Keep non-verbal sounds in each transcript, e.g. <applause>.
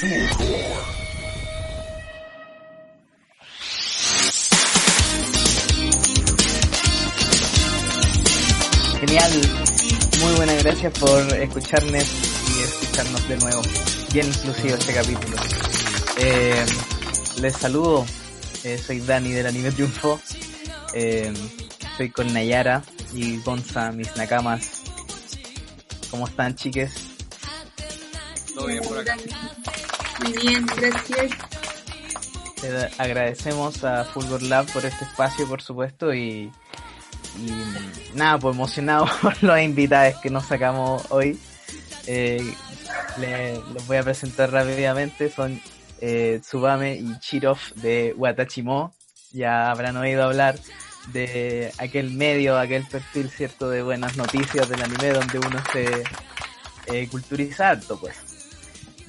Genial, muy buenas gracias por escucharnos y escucharnos de nuevo. Bien inclusivo este capítulo. Eh, les saludo, eh, soy Dani del Anime Triunfo. Eh, estoy con Nayara y Gonza, mis nakamas. ¿Cómo están, chiques? Todo bien por acá. Muy bien, gracias. Agradecemos a Fulgor Lab por este espacio, por supuesto, y, nada, pues emocionado <laughs> por los invitados que nos sacamos hoy. Eh, los voy a presentar rápidamente, son eh, Tsubame y Chirov de Watachimo. Ya habrán oído hablar de aquel medio, aquel perfil, cierto, de buenas noticias del anime donde uno se eh, culturiza harto, pues.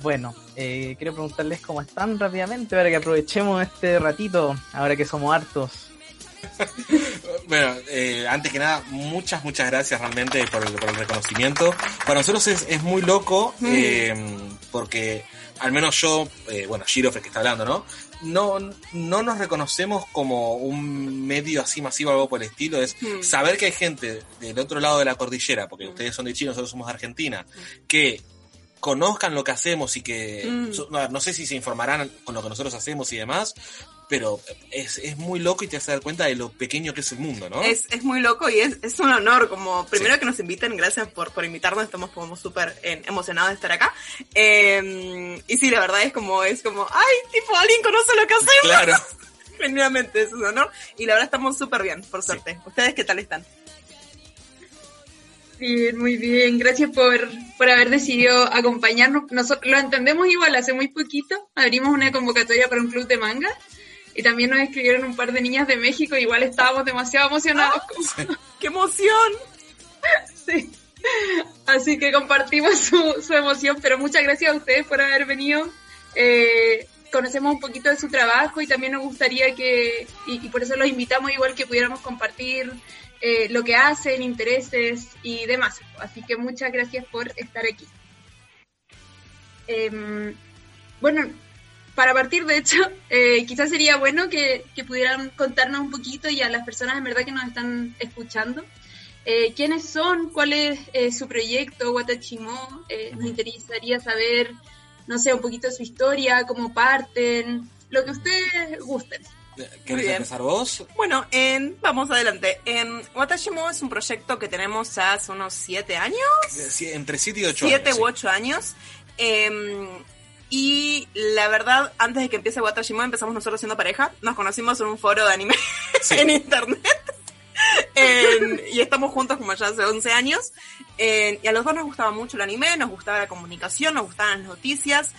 Bueno, eh, quiero preguntarles cómo están rápidamente para que aprovechemos este ratito, ahora que somos hartos. <laughs> Bueno, eh, antes que nada, muchas, muchas gracias realmente por el, por el reconocimiento. Para nosotros es, es muy loco, eh, porque al menos yo, eh, bueno, el que está hablando, ¿no? No, no nos reconocemos como un medio así masivo o algo por el estilo. Es Mm. saber que hay gente del otro lado de la cordillera, porque ustedes son de Chile, nosotros somos de Argentina, que conozcan lo que hacemos y que Mm. so- no, no sé si se informarán con lo que nosotros hacemos y demás, pero es, es muy loco y te hace dar cuenta de lo pequeño que es el mundo, ¿no? Es, es muy loco y es, es un honor, como primero que nos inviten, gracias por, por invitarnos, estamos como súper eh, emocionados de estar acá. Eh, y sí, la verdad es como, es como, ay, tipo, alguien conoce lo que hacemos. Claro. <laughs> Genuinamente, es un honor. Y la verdad estamos súper bien, por suerte. ¿Ustedes qué tal están? Bien, muy bien. Gracias por, por haber decidido acompañarnos. Nosotros lo entendemos igual, hace muy poquito abrimos una convocatoria para un club de manga y también nos escribieron un par de niñas de México. Igual estábamos demasiado emocionados. como- <laughs> ¡Qué emoción! sí. Así que compartimos su, su emoción, pero muchas gracias a ustedes por haber venido. Eh, conocemos un poquito de su trabajo y también nos gustaría que, y, y por eso los invitamos igual que pudiéramos compartir eh, lo que hacen, intereses y demás. Así que muchas gracias por estar aquí. Em, bueno, para partir de hecho, <laughs> eh, quizás sería bueno que, que pudieran contarnos un poquito y a las personas en verdad que nos están escuchando, eh, quiénes son, cuál es eh, su proyecto, Watachimo, eh, nos interesaría saber, no sé, un poquito de su historia, cómo parten, lo que ustedes gusten. ¿Querés empezar vos? Bueno, en, vamos adelante. En Watashimo es un proyecto que tenemos hace unos siete años. Sí, Entre 7 y 8 siete años. u ocho años. Eh, y la verdad, antes de que empiece Watashimo, empezamos nosotros siendo pareja. Nos conocimos en un foro de anime Sí. <laughs> en internet. Y estamos juntos como ya hace 11 años. Y a los dos nos gustaba mucho el anime, nos gustaba la comunicación, nos gustaban las noticias.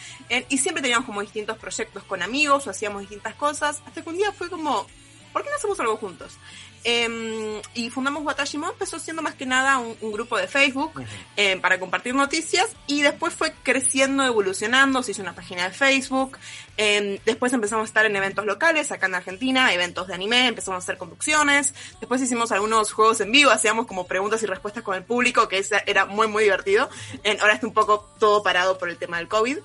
Y siempre teníamos como distintos proyectos con amigos o hacíamos distintas cosas. Hasta que un día fue como, ¿por qué no hacemos algo juntos? Em, y fundamos Watashimo, empezó siendo más que nada un, un grupo de Facebook eh, para compartir noticias. Y después fue creciendo, evolucionando, se hizo una página de Facebook, eh, después empezamos a estar en eventos locales acá en Argentina, eventos de anime, empezamos a hacer conducciones, después hicimos algunos juegos en vivo, hacíamos como preguntas y respuestas con el público, que era muy muy divertido, ahora está un poco todo parado por el tema del COVID.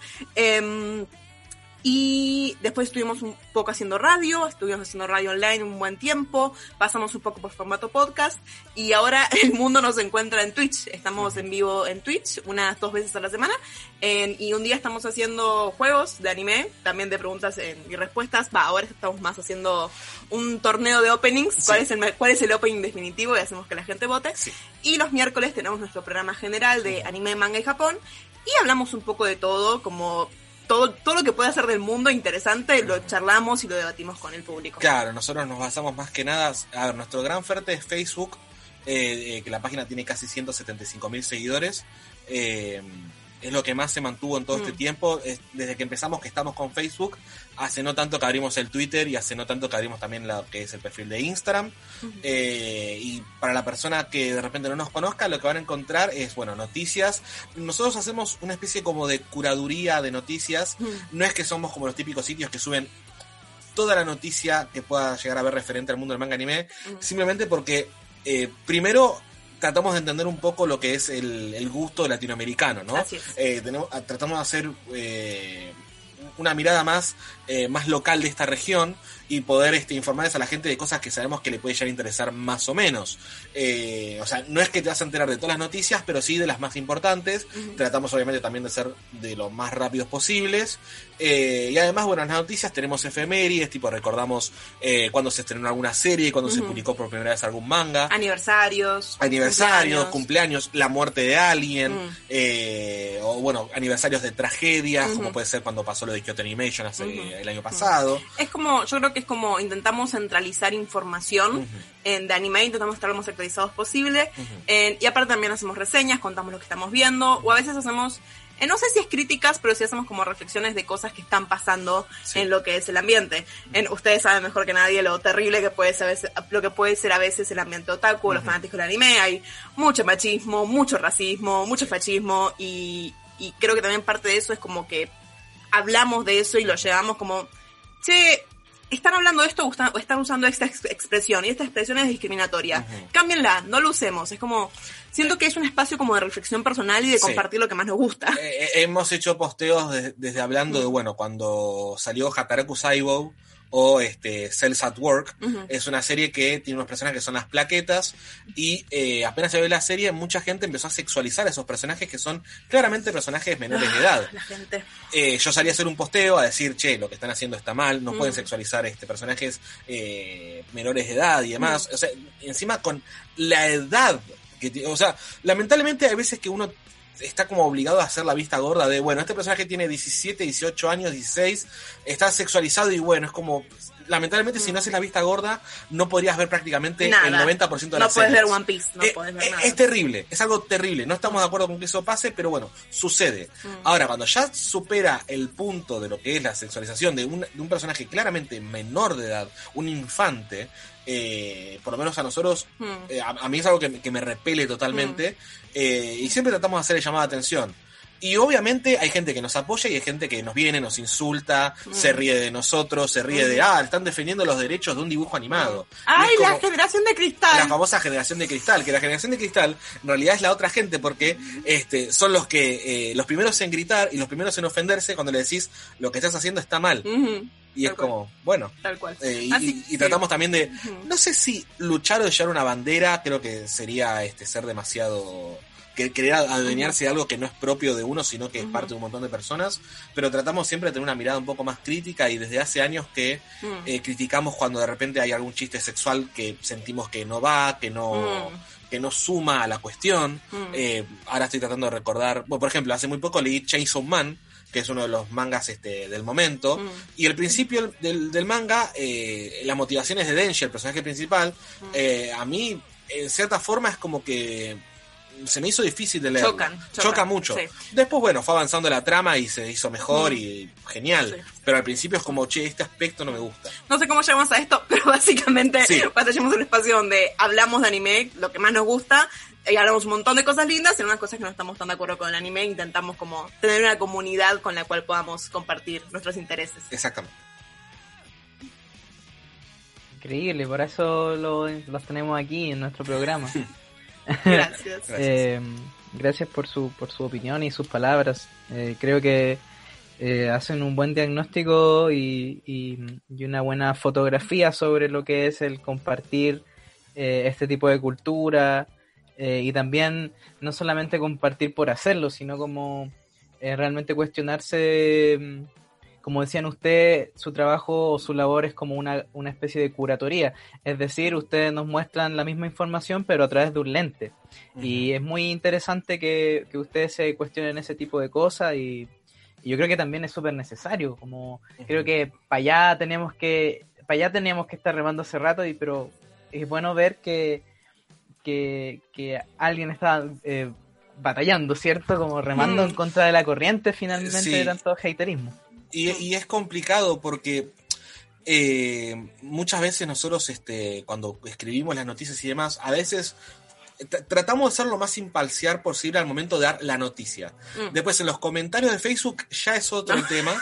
Y después estuvimos un poco haciendo radio, estuvimos haciendo radio online un buen tiempo, pasamos un poco por formato podcast y ahora <laughs> el mundo nos encuentra en Twitch. Estamos en vivo en Twitch unas dos veces a la semana en- y un día estamos haciendo juegos de anime, también de preguntas y respuestas. Va, ahora estamos más haciendo un torneo de openings, cuál, es el, cuál es el opening definitivo y hacemos que la gente vote. Sí. Y los miércoles tenemos nuestro programa general de anime, manga y Japón y hablamos un poco de todo, como todo, todo lo que puede ser del mundo interesante, lo charlamos y lo debatimos con el público. Claro, nosotros nos basamos más que nada. A ver, nuestro gran fuerte es Facebook, eh, eh, que la página tiene casi 175 mil seguidores. Eh, es lo que más se mantuvo en todo Mm. este tiempo. Es- desde que empezamos que estamos con Facebook, hace no tanto que abrimos el Twitter y hace no tanto que abrimos también lo que es el perfil de Instagram. Eh, y para la persona que de repente no nos conozca, lo que van a encontrar es, bueno, noticias. Nosotros hacemos una especie como de curaduría de noticias. Mm. No es que somos como los típicos sitios que suben toda la noticia que pueda llegar a ver referente al mundo del manga anime, simplemente porque eh, primero tratamos de entender un poco lo que es el, el gusto latinoamericano, ¿no? Así es. Eh, tenemos, a- tratamos de hacer eh, una mirada más, eh, más local de esta región y poder este, informarles a la gente de cosas que sabemos que le puede llegar a interesar más o menos. Eh, o sea, no es que te vas a enterar de todas las noticias, pero sí de las más importantes. Tratamos obviamente también de ser de lo más rápidos posibles. Eh, y además, bueno, en las noticias tenemos efemérides, tipo recordamos eh, cuando se estrenó alguna serie, cuando se publicó por primera vez algún manga. Aniversarios. Aniversarios, cumpleaños, la muerte de alguien, eh, o bueno, aniversarios de tragedias, como puede ser cuando pasó lo de Kyoto Animation hace el año pasado. Es como, yo creo que es como intentamos centralizar información en, de anime, intentamos estar lo más actualizados posible. y aparte también hacemos reseñas, contamos lo que estamos viendo, o a veces hacemos eh, no sé si es críticas, pero sí hacemos como reflexiones de cosas que están pasando en lo que es el ambiente. En, ustedes saben mejor que nadie lo terrible que puede ser, lo que puede ser a veces el ambiente otaku, los fanáticos del anime. Hay mucho machismo, mucho racismo, mucho fascismo y, y creo que también parte de eso es como que hablamos de eso y lo llevamos como, che, están hablando de esto o están usando esta expresión y esta expresión es discriminatoria. Cámbienla, no lo usemos. Es como, siento que es un espacio como de reflexión personal y de compartir lo que más nos gusta. Eh, eh, hemos hecho posteos desde hablando de, bueno, cuando salió Hataraku Saibou, o este, Cells at Work. Es una serie que tiene unos personajes que son las plaquetas y eh, apenas se ve la serie mucha gente empezó a sexualizar a esos personajes que son claramente personajes menores de edad. La gente. Eh, yo salí a hacer un posteo a decir, che, lo que están haciendo está mal, no pueden sexualizar este personajes eh, menores de edad y demás. O sea, encima con la edad que o sea, lamentablemente hay veces que uno está como obligado a hacer la vista gorda de, bueno, este personaje tiene 17, 18 años, 16, está sexualizado y bueno, es como, lamentablemente si no haces la vista gorda, no podrías ver prácticamente el 90% de la No puedes ver One Piece, no eh, puedes ver eh, nada. Es terrible, es algo terrible, no estamos de acuerdo con que eso pase, pero bueno, sucede. Mm. Ahora, cuando ya supera el punto de lo que es la sexualización de un, de un personaje claramente menor de edad, un infante, eh, por lo menos a nosotros, hmm. eh, a, mí es algo que, me repele totalmente, hmm. eh, y siempre tratamos de hacerle llamada de atención. Y obviamente hay gente que nos apoya y hay gente que nos viene, nos insulta, hmm. se ríe de nosotros, se ríe de, ah, están defendiendo los derechos de un dibujo animado. ¡Ay, la generación de cristal! La famosa generación de cristal, que la generación de cristal en realidad es la otra gente porque este, son los que, los primeros en gritar y los primeros en ofenderse cuando le decís lo que estás haciendo está mal. Y es como, bueno. Tal cual. Eh, y, tratamos también de, no sé si luchar o llevar una bandera, creo que sería este ser demasiado que querer adueñarse de algo que no es propio de uno, sino que es parte de un montón de personas, pero tratamos siempre de tener una mirada un poco más crítica y desde hace años que eh, criticamos cuando de repente hay algún chiste sexual que sentimos que no va, que no, que no suma a la cuestión. Eh, ahora estoy tratando de recordar, bueno, por ejemplo, hace muy poco leí Chainsaw Man, que es uno de los mangas este, del momento. Mm. Y el principio del, del manga, eh, las motivaciones de Denji, el personaje principal, mm. eh, a mí, en cierta forma, es como que se me hizo difícil de leer. Chocan, Choca mucho. Después, bueno, fue avanzando la trama y se hizo mejor mm. y genial. Pero al principio es como, che, este aspecto no me gusta. No sé cómo llegamos a esto, <laughs> pero básicamente sí. tenemos un espacio donde hablamos de anime, lo que más nos gusta, y hablamos un montón de cosas lindas, y unas cosas que no estamos tan de acuerdo con el anime, intentamos como tener una comunidad con la cual podamos compartir nuestros intereses. Exactamente. Increíble, por eso los tenemos aquí en nuestro programa. <laughs> <laughs> gracias. Eh, gracias por su, por su opinión y sus palabras. Eh, creo que eh, hacen un buen diagnóstico y, y, una buena fotografía sobre lo que es el compartir este tipo de cultura, eh, y también no solamente compartir por hacerlo, sino como eh, realmente cuestionarse, mm, como decían ustedes, su trabajo o su labor es como una, una especie de curatoría, es decir, ustedes nos muestran la misma información pero a través de un lente. Y es muy interesante que, que, ustedes se cuestionen ese tipo de cosas y, yo creo que también es súper necesario, como creo que para allá tenemos que, para allá teníamos que estar remando hace rato, y, pero es bueno ver que que, alguien está eh, batallando, ¿cierto? Como remando en mm. contra de la corriente finalmente de tanto haterismo. Y, es complicado porque eh, muchas veces nosotros, este, cuando escribimos las noticias y demás, a veces Tratamos de ser lo más imparcial posible al momento de dar la noticia. Mm. Después en los comentarios de Facebook ya es otro <laughs> tema.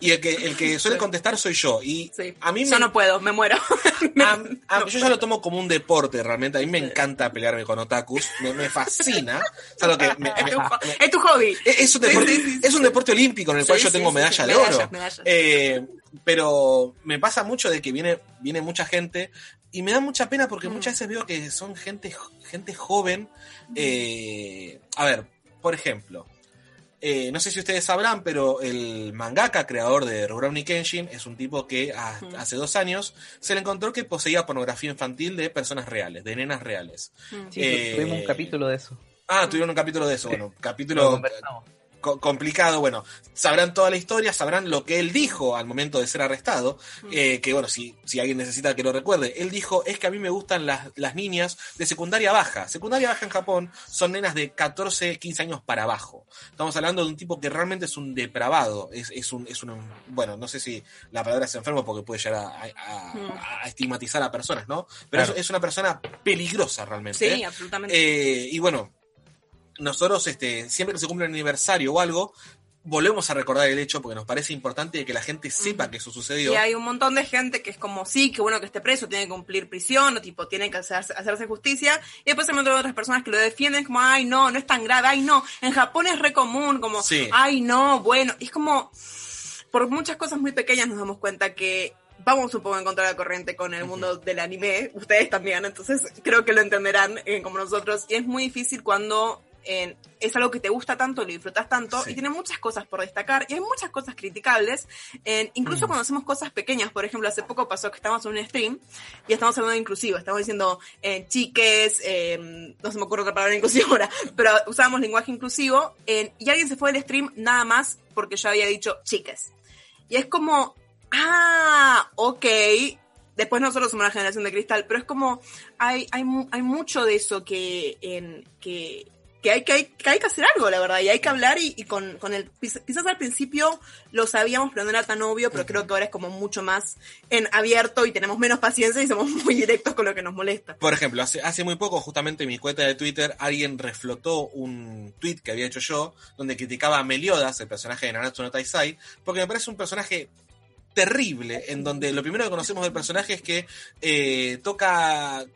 Y el que, el que suele contestar soy yo. Y Sí. a mí Yo me, no puedo, me muero. <laughs> a- a- yo ya lo tomo como un deporte realmente. A mí me encanta pelearme con otakus. Me, me fascina. Es algo que me- <laughs> es, me- tu, es hobby. es es un deporte, Sí, sí, sí, es un deporte olímpico en el cual yo tengo medalla de oro. Eh, pero me pasa mucho de que viene, viene mucha gente y me da mucha pena porque Mm. muchas veces veo que son gente, gente joven. eh, a ver, por ejemplo, eh, no sé si ustedes sabrán, pero el mangaka creador de Rurouni Kenshin es un tipo que a- Mm. hace dos años se le encontró que poseía pornografía infantil de personas reales, de nenas reales. Mm. Sí, Eh, tuvimos un capítulo de eso. Ah, tuvieron un capítulo de eso, bueno, Lo capítulo. Co- complicado, bueno, sabrán toda la historia, sabrán lo que él dijo al momento de ser arrestado, eh, que bueno, si, si alguien necesita que lo recuerde, él dijo, es que a mí me gustan las, las niñas de secundaria baja. Secundaria baja en Japón son nenas de 14, 15 años para abajo. Estamos hablando de un tipo que realmente es un depravado, es, es un, es un, bueno, no sé si la palabra es enfermo porque puede llegar a, a- a- a estigmatizar a personas, ¿no? Pero Claro. es, es una persona peligrosa realmente. Sí, ¿eh? absolutamente. Eh, y bueno, nosotros este, siempre que se cumple un aniversario o algo, volvemos a recordar el hecho porque nos parece importante que la gente sepa que eso sucedió. Y hay un montón de gente que es como, sí, que bueno que esté preso, tiene que cumplir prisión, o tipo, tiene que hacerse, hacerse justicia. Y después montón de otras personas que lo defienden como, ay, no, no es tan grave, ay, no. En Japón es re común, como, Sí. ay, no, bueno. Y es como, por muchas cosas muy pequeñas nos damos cuenta que vamos un poco en contra de la corriente con el mundo del anime, ustedes también, entonces creo que lo entenderán eh, como nosotros. Y es muy difícil cuando eh, es algo que te gusta tanto, lo disfrutas tanto, Sí. y tiene muchas cosas por destacar, y hay muchas cosas criticables, eh, incluso Mm. cuando hacemos cosas pequeñas, por ejemplo, hace poco pasó que estábamos en un stream y estamos hablando de inclusivo, estamos diciendo eh, chiques, eh, no se me ocurre otra palabra inclusiva ahora, pero usábamos lenguaje inclusivo, eh, y alguien se fue del stream nada más porque yo había dicho chiques. Y es como, ah, ok. Después nosotros somos la generación de cristal, pero es como, hay, hay, hay mucho de eso que, en, que, que, hay, que, hay, que hay que hacer algo, la verdad, y hay que hablar y, y con, con el, quizás quizás al principio lo sabíamos, pero no era tan obvio, pero creo que ahora es como mucho más en abierto y tenemos menos paciencia y somos <laughs> muy directos con lo que nos molesta. Por ejemplo, hace, hace muy poco, justamente en mi cuenta de Twitter, alguien reflotó un tweet que había hecho yo, donde criticaba a Meliodas, el personaje de Nanatsu no Taisai, porque me parece un personaje terrible, en donde lo primero que conocemos del personaje es que eh, toca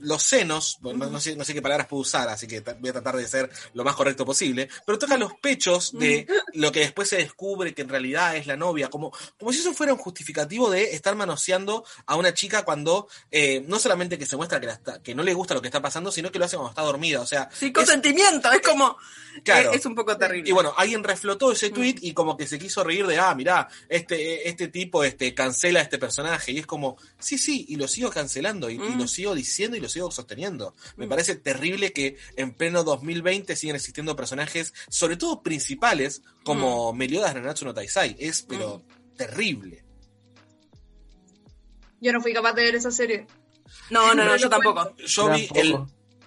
los senos, no, no sé, no sé qué palabras puedo usar, así que voy a tratar de ser lo más correcto posible, pero toca los pechos de lo que después se descubre que en realidad es la novia, como, como si eso fuera un justificativo de estar manoseando a una chica cuando eh, no solamente que se muestra que, la está- que no le gusta lo que está pasando, sino que lo hace cuando está dormida, o sea, Sí, es- consentimiento, es como, Claro. es, es un poco terrible. y bueno, alguien reflotó ese tweet y como que se quiso reír de, ah, mirá, este, este tipo este, cancela a este personaje. Y es como, sí, sí, y lo sigo cancelando, y, y Mm. lo sigo diciendo y lo sigo sosteniendo. Me Mm. parece terrible que en pleno 2020 siguen existiendo personajes, sobre todo principales, como Mm. Meliodas Nanatsu no Taisai. Es, pero, terrible. Yo no fui capaz de ver esa serie. no, no, no, No yo tampoco. Yo vi el,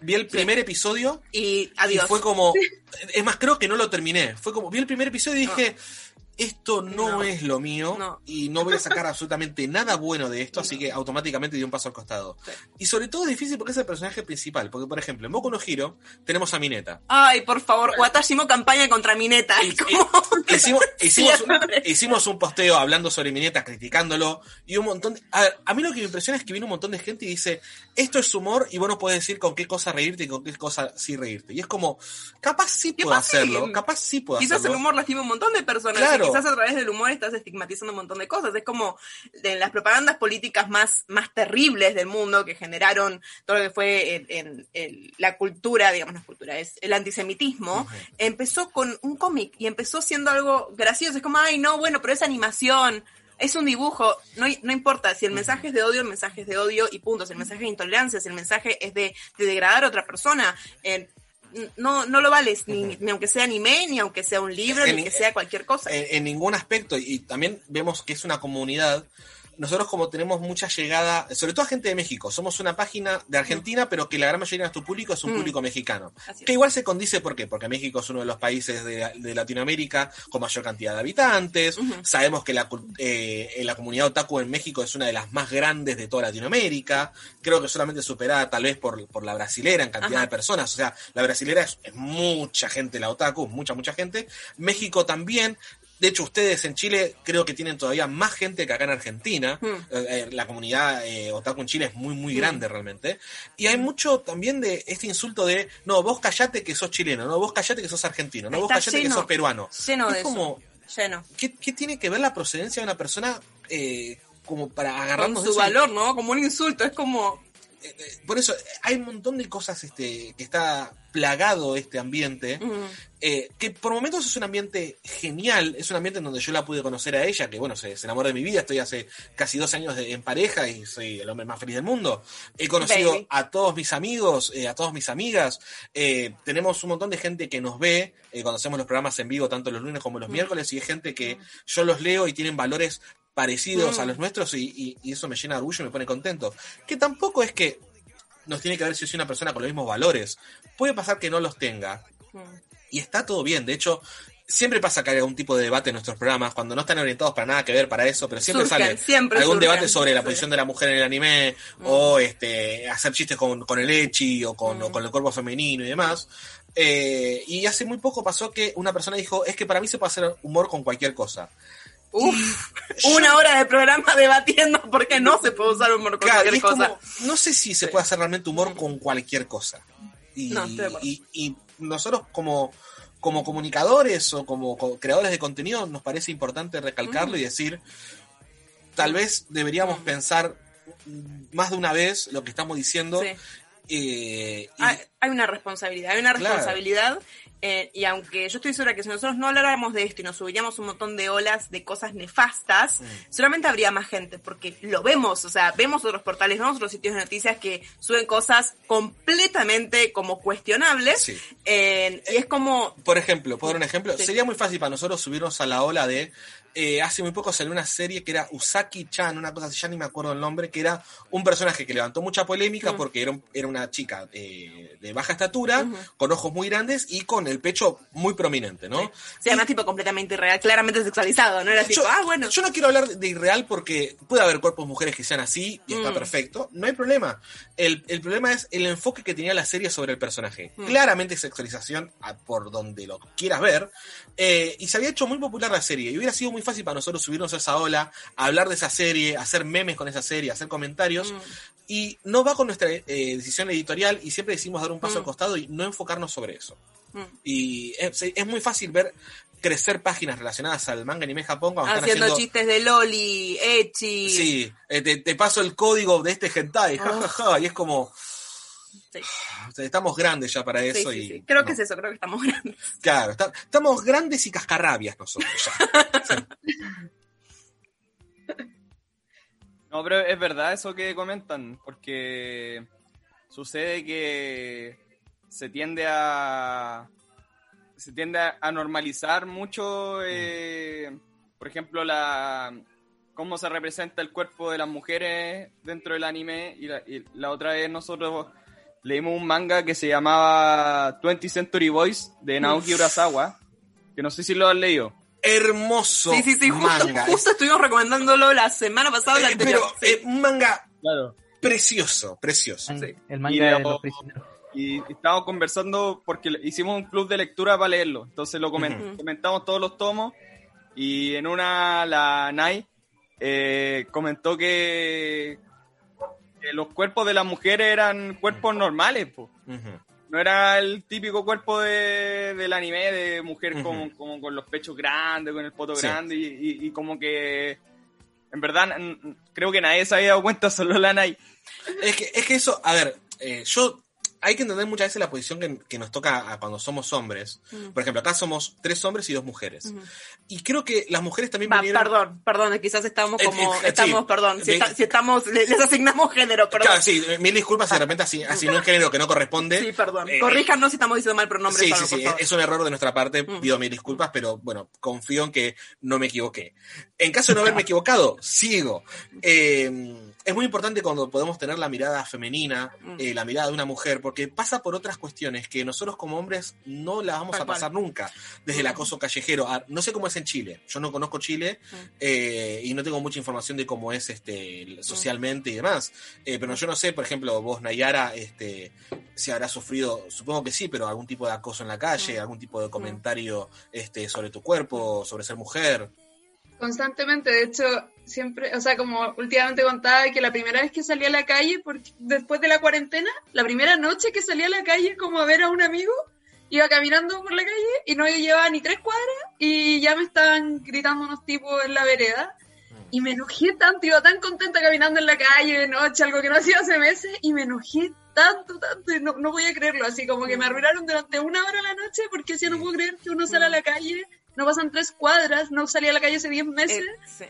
vi el primer episodio Y adiós. Y fue como. <laughs> Es más, creo que no lo terminé. Fue como. Vi el primer episodio y dije. Esto no, No. es lo mío No. y no voy a sacar absolutamente nada bueno de esto, así que automáticamente di un paso al costado. Sí. Y sobre todo es difícil porque es el personaje principal, porque por ejemplo, en Boku no Hero tenemos a Mineta. Ay, por favor, Watashimo campaña contra Mineta. Y- <laughs> como... <laughs> Hicimos, hicimos, un, hicimos un posteo hablando sobre Mineta, criticándolo, y un montón de- a, mí lo que me impresiona es que viene un montón de gente y dice, esto es humor y vos no puedes decir con qué cosa reírte y con qué cosa sí reírte. Y es como, capaz sí puedo Capaz sí. hacerlo, capaz sí puedo Quizás el hacerlo. humor lastima un montón de personas. Claro. Quizás a través del humor estás estigmatizando un montón de cosas. Es como en las propagandas políticas más, más terribles del mundo que generaron todo lo que fue en, en- en la cultura, digamos, no es cultura, es el antisemitismo. Empezó con un cómic y empezó siendo algo gracioso. Es como, ay, no, bueno, pero es animación. Es un dibujo, no, no importa, si el mensaje es de odio, el mensaje es de odio y punto, si el mensaje es de intolerancia, si el mensaje es de, de degradar a otra persona, eh, no, no lo vales, ni, ni aunque sea anime, ni aunque sea un libro, En- ni que sea cualquier cosa. en, en ningún aspecto y también vemos que es una comunidad nosotros como tenemos mucha llegada, sobre todo a gente de México, somos una página de Argentina, pero que la gran mayoría de nuestro público es un Mm. público mexicano. Así es. Que igual se condice, ¿por qué? Porque México es uno de los países de, de Latinoamérica con mayor cantidad de habitantes. Sabemos que la, eh, la comunidad otaku en México es una de las más grandes de toda Latinoamérica. Creo que solamente superada tal vez por, por la brasilera en cantidad Ajá. de personas. O sea, la brasilera es, es mucha gente, la otaku, mucha, mucha gente. México también. De hecho, ustedes en Chile creo que tienen todavía más gente que acá en Argentina. Mm. Eh, eh, la comunidad eh, otaku en Chile es muy, muy Mm. grande realmente. Y hay mucho también de este insulto de, no, vos callate que sos chileno, no, vos callate que sos argentino, no, vos callate que sos peruano. Lleno Es de como, eso. Lleno. ¿qué, qué tiene que ver la procedencia de una persona eh, como para agarrarnos su valor, ¿no? Como un insulto. Es como. Por eso, hay un montón de cosas este, que está plagado este ambiente, eh, que por momentos es un ambiente genial, es un ambiente en donde yo la pude conocer a ella, que bueno, se, se enamoró de mi vida, estoy hace casi dos años de- en pareja y soy el hombre más feliz del mundo. He conocido Baby. a todos mis amigos, eh, a todas mis amigas, eh, tenemos un montón de gente que nos ve cuando hacemos los programas en vivo, tanto los lunes como los miércoles, y es gente que yo los leo y tienen valores parecidos Mm. a los nuestros y, y- y eso me llena de orgullo y me pone contento. Que tampoco es que nos tiene que ver si soy una persona con los mismos valores. Puede pasar que no los tenga, mm. y está todo bien. De hecho, siempre pasa que hay algún tipo de debate en nuestros programas, cuando no están orientados para nada que ver para eso, pero siempre sale siempre algún debate sobre la posición de la mujer en el anime, o este hacer chistes con, con el echi, o con, o con el cuerpo femenino y demás. Eh, y hace muy poco pasó que una persona dijo, es que para mí se puede hacer humor con cualquier cosa. Uf, <laughs> una hora de programa debatiendo por qué no se puede usar humor con Claro, cualquier cosa. como, no sé si se puede hacer realmente humor con cualquier cosa. Y, No, y- y nosotros como, como comunicadores o como co- creadores de contenido nos parece importante recalcarlo y decir, tal vez deberíamos Mm. pensar más de una vez lo que estamos diciendo. Sí. eh, y- hay, hay una responsabilidad, hay una Claro. responsabilidad. eh, y aunque yo estoy segura que si nosotros no habláramos de esto y nos subiríamos un montón de olas de cosas nefastas, Mm. solamente habría más gente, porque lo vemos, o sea, vemos otros portales, vemos otros sitios de noticias que suben cosas completamente como cuestionables. Sí. eh, y es como, Por ejemplo, dar un ejemplo. Sí. Sería muy fácil para nosotros subirnos a la ola de. eh, hace muy poco salió una serie que era Usaki-chan, una cosa así, ya ni me acuerdo el nombre, que era un personaje que levantó mucha polémica Mm. porque era, un- era una chica eh, de baja estatura, con ojos muy grandes y con el pecho muy prominente, ¿no? se llama tipo completamente irreal, claramente sexualizado, ¿no? Era tipo, yo, ah, bueno. yo no quiero hablar de irreal porque puede haber cuerpos mujeres que sean así y está Mm. perfecto. No hay problema. El, el problema es el enfoque que tenía la serie sobre el personaje. Mm. Claramente sexualización a- por donde lo quieras ver. eh, y se había hecho muy popular la serie. Y hubiera sido muy fácil para nosotros subirnos a esa ola, hablar de esa serie, hacer memes con esa serie, hacer comentarios. Mm. Y no va con nuestra eh, decisión editorial y siempre decimos dar un paso Mm. al costado y no enfocarnos sobre eso. Mm. Y es, es muy fácil ver crecer páginas relacionadas al manga anime Japón cuando están Haciendo chistes de Loli, Echi. Sí, eh, te, te paso el código de este hentai, ja, y es como, Sí. <sighs> estamos grandes ya para Sí, eso sí, y... sí. Creo no. que es eso, creo que estamos grandes. Claro, está- estamos grandes y cascarrabias nosotros ya. <laughs> No, pero es verdad eso que comentan, porque sucede que se tiende a se tiende a, a normalizar mucho, eh, por ejemplo, la cómo se representa el cuerpo de las mujeres dentro del anime y la, y la otra vez nosotros leímos un manga que se llamaba 20th Century Boys de Naoki Urasawa, que no sé si lo has leído. Hermoso Sí, sí, sí, justo, manga. justo estuvimos recomendándolo la semana pasada la Eh, pero eh, un manga Claro. Precioso, precioso. Sí. El Y manga de de lo- los prisioneros. y estábamos conversando porque le- hicimos un club de lectura para leerlo. Entonces lo comentamos todos los tomos y en una la Nai eh, comentó que, que los cuerpos de las mujeres eran cuerpos normales, po. No era el típico cuerpo de, del anime de mujer como con los pechos grandes, con el poto Sí. grande y, y- y como que en verdad creo que nadie se había dado cuenta, <laughs> solo la Nai. Es que, es que eso, a ver, eh, yo hay que entender muchas veces la posición que, que nos toca a cuando somos hombres. Mm. Por ejemplo, acá somos tres hombres y dos mujeres. Y creo que las mujeres también Va, vinieron... perdón, perdón, quizás estamos Eh, como, eh, estamos, perdón, si, Ven- está- si estamos, le- les asignamos género, perdón. Claro, sí, mil disculpas si de repente así, así no es género que no corresponde. Sí, perdón. Eh, Corríjanos si estamos diciendo mal pronombre. Sí, sí, sí, es un error de nuestra parte, Mm. pido mil disculpas, pero bueno, confío en que no me equivoqué. En caso de no <laughs> haberme equivocado, sigo. Eh, es muy importante cuando podemos tener la mirada femenina, Mm. eh, la mirada de una mujer, porque pasa por otras cuestiones que nosotros como hombres no las vamos Tal a pasar nunca, desde el Mm. acoso callejero. a- no sé cómo es en Chile, yo no conozco Chile Mm. eh, y no tengo mucha información de cómo es este socialmente y demás, Eh, pero yo no sé, por ejemplo, vos, Nayara, este, si habrás sufrido, supongo que sí, pero algún tipo de acoso en la calle, algún tipo de comentario este, sobre tu cuerpo, sobre ser mujer. Constantemente, de hecho, siempre, o sea, como últimamente contaba que la primera vez que salí a la calle, porque después de la cuarentena, la primera noche que salí a la calle como a ver a un amigo, iba caminando por la calle y no llevaba ni tres cuadras y ya me estaban gritando unos tipos en la vereda. Y me enojé tanto, iba tan contenta caminando en la calle de noche, algo que no <laughs> hacía hace meses, y me enojé tanto, tanto, y no, no voy a creerlo, así como que me arruinaron durante una hora la noche, porque así no puedo creer que uno sale a la calle, no pasan tres cuadras, no salí a la calle hace diez meses, Eh, sí.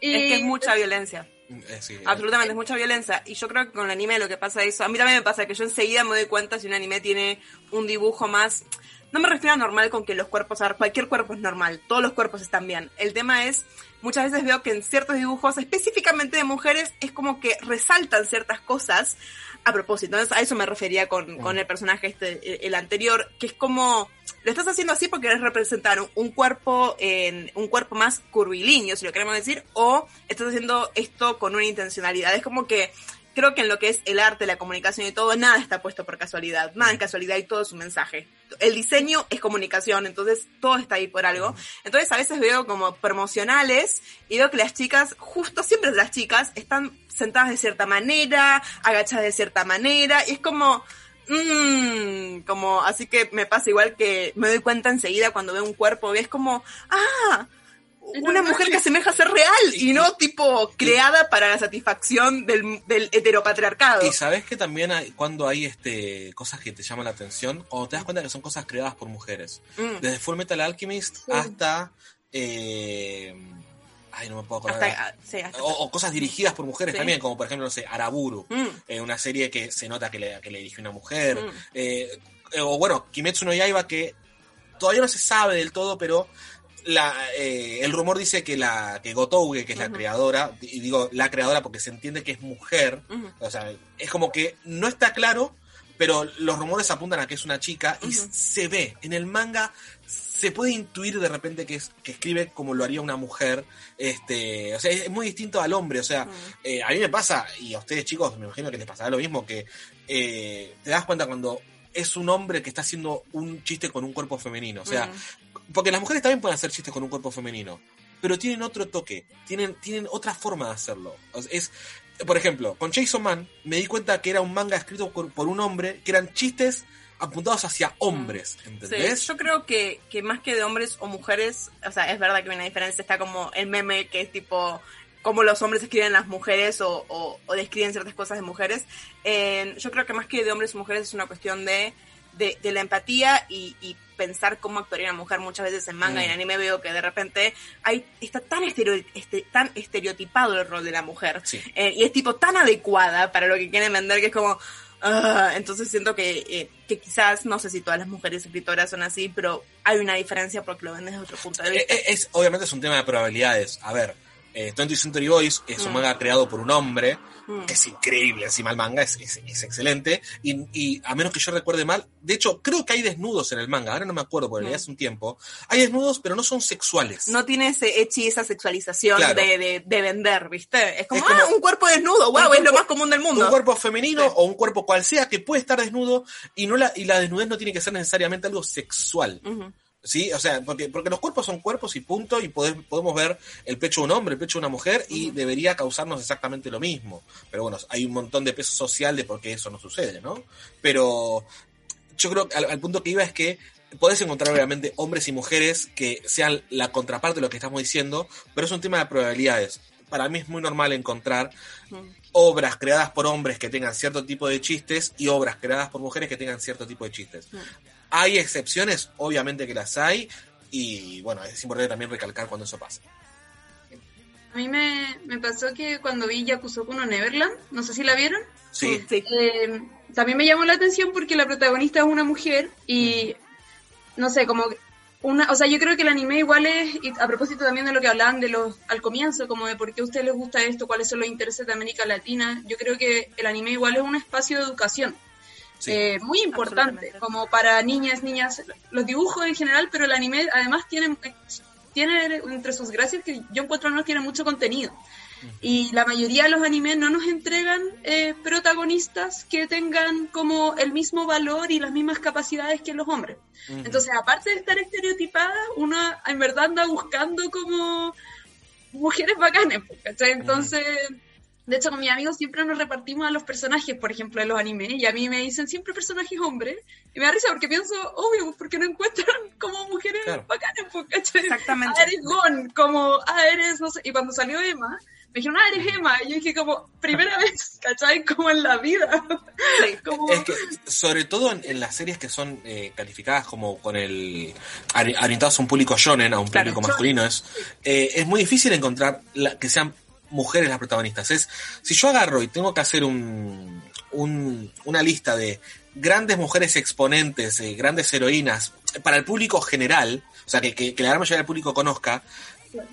Y Es que es mucha violencia. Eh, sí, Absolutamente, es mucha violencia. Y yo creo que con el anime lo que pasa es eso. A mí también me pasa que yo enseguida me doy cuenta si un anime tiene un dibujo más. No me refiero a normal con que los cuerpos, a ver, cualquier cuerpo es normal, todos los cuerpos están bien. El tema es, muchas veces veo que en ciertos dibujos, específicamente de mujeres, es como que resaltan ciertas cosas a propósito. Entonces, a eso me refería con, con el personaje este, el, el anterior, que es como, lo estás haciendo así porque querés representar un, cuerpo en un cuerpo más curvilíneo, si lo queremos decir, o estás haciendo esto con una intencionalidad. Es como que creo que en lo que es el arte, la comunicación y todo, nada está puesto por casualidad, nada es casualidad y todo es un mensaje. El diseño es comunicación, entonces todo está ahí por algo. Entonces a veces veo como promocionales y veo que las chicas, justo siempre las chicas, están sentadas de cierta manera, agachadas de cierta manera, y es como, mmm, como, así que me pasa igual que me doy cuenta enseguida cuando veo un cuerpo, y es como, ah, una mujer que asemeja ser real y no tipo creada para la satisfacción del, del heteropatriarcado. Y sabes que también hay, cuando hay este cosas que te llaman la atención, o te das cuenta que son cosas creadas por mujeres. Mm. Desde Full Metal Alchemist Sí. hasta. eh, ay, no me puedo acordar. Hasta, ah, sí, hasta- o, o cosas dirigidas por mujeres Sí. también, como por ejemplo, no sé, Araburu, Mm. eh, una serie que se nota que le, que le dirigió una mujer. Mm. Eh, o bueno, Kimetsu no Yaiba, que todavía no se sabe del todo, pero la, eh, el rumor dice que la que Gotouge, que es la creadora, y digo la creadora porque se entiende que es mujer, o sea, es como que no está claro, pero los rumores apuntan a que es una chica y se ve en el manga se puede intuir de repente que, es, que escribe como lo haría una mujer, este, o sea, es muy distinto al hombre, o sea, eh, a mí me pasa, y a ustedes chicos, me imagino que les pasará lo mismo, que eh, te das cuenta cuando es un hombre que está haciendo un chiste con un cuerpo femenino, o sea, porque las mujeres también pueden hacer chistes con un cuerpo femenino, pero tienen otro toque, tienen, tienen otra forma de hacerlo. O sea, es, por ejemplo, con Jason Man me di cuenta que era un manga escrito por, por un hombre, que eran chistes apuntados hacia hombres, ¿entendés? Sí, yo creo que, que más que de hombres o mujeres, o sea, es verdad que hay una diferencia, está como el meme que es tipo cómo los hombres escriben las mujeres o, o- o describen ciertas cosas de mujeres. Eh, yo creo que más que de hombres o mujeres es una cuestión de, de, de la empatía y, y pensar cómo actuaría una mujer. Muchas veces en manga Mm. y en anime veo que de repente hay, está tan, estereo- este, tan estereotipado el rol de la mujer. Sí. Eh, y es tipo tan adecuada para lo que quieren vender que es como ah, entonces siento que, eh, que quizás no sé si todas las mujeres escritoras son así pero hay una diferencia porque lo ven desde otro punto de Eh, vista eh, es, obviamente es un tema de probabilidades. A ver, eh, 20th Century Boys es un Mm. manga creado por un hombre, Mm. que es increíble, encima el manga es, es- es excelente, y, y a menos que yo recuerde mal, de hecho, creo que hay desnudos en el manga, ahora no me acuerdo porque leí Mm. hace un tiempo, hay desnudos, pero no son sexuales. no tiene ese esa sexualización Claro. de, de, de vender ¿viste? es como, Es como- ah un cuerpo desnudo wow es lo más común del mundo un cuerpo femenino o un cuerpo cual sea que puede estar desnudo y no la, y la desnudez no tiene que ser necesariamente algo sexual. ¿Sí? O sea, porque, porque los cuerpos son cuerpos y punto, y podés- podemos ver el pecho de un hombre, el pecho de una mujer, y debería causarnos exactamente lo mismo. Pero bueno, hay un montón de peso social de por qué eso no sucede, ¿no? Pero yo creo que al, al punto que iba es que podés encontrar obviamente hombres y mujeres que sean la contraparte de lo que estamos diciendo, pero es un tema de probabilidades. para mí es muy normal encontrar obras creadas por hombres que tengan cierto tipo de chistes y obras creadas por mujeres que tengan cierto tipo de chistes. Hay excepciones, obviamente que las hay, y bueno, es importante también recalcar cuando eso pasa. A mí me, me pasó que cuando vi Yakusoku no Neverland, no sé si la vieron, Sí, Sí. eh, también me llamó la atención porque la protagonista es una mujer y no sé, como una, o sea, yo creo que el anime igual es, y a propósito también de lo que hablaban de los, al comienzo, como de por qué a ustedes les gusta esto, cuáles son los intereses de América Latina, yo creo que el anime igual es un espacio de educación. Sí. eh, muy importante, como para niñas, niñas, los dibujos en general, pero el anime además tiene, tiene entre sus gracias que yo encuentro no tiene mucho contenido. Y la mayoría de los animes no nos entregan eh, protagonistas que tengan como el mismo valor y las mismas capacidades que los hombres. Entonces, aparte de estar estereotipada, uno en verdad anda buscando como mujeres bacanes, pues, ¿cachai? Entonces, de hecho, con mis amigos siempre nos repartimos a los personajes, por ejemplo, de los animes, y a mí me dicen siempre personajes hombres, y me da risa porque pienso, obvio, porque no encuentran <laughs> como mujeres Claro. bacanes, pues, ¿cachai? Exactamente. Ah, eres Gon, como, ah, eres, no sé, y cuando salió Emma, me dijeron, ah, eres Emma, y yo dije como, primera <laughs> vez, ¿cachai? Como en la vida. Sí. <laughs> como, Es que, sobre todo en, en las series que son eh, calificadas como con el. ori- orientados a un público shonen, a un Claro, público masculino, es, eh, es muy difícil encontrar la- que sean mujeres las protagonistas. Es, si yo agarro y tengo que hacer un, un- una lista de grandes mujeres exponentes, eh, grandes heroínas, para el público general, o sea, que, que, que la gran mayoría del público conozca,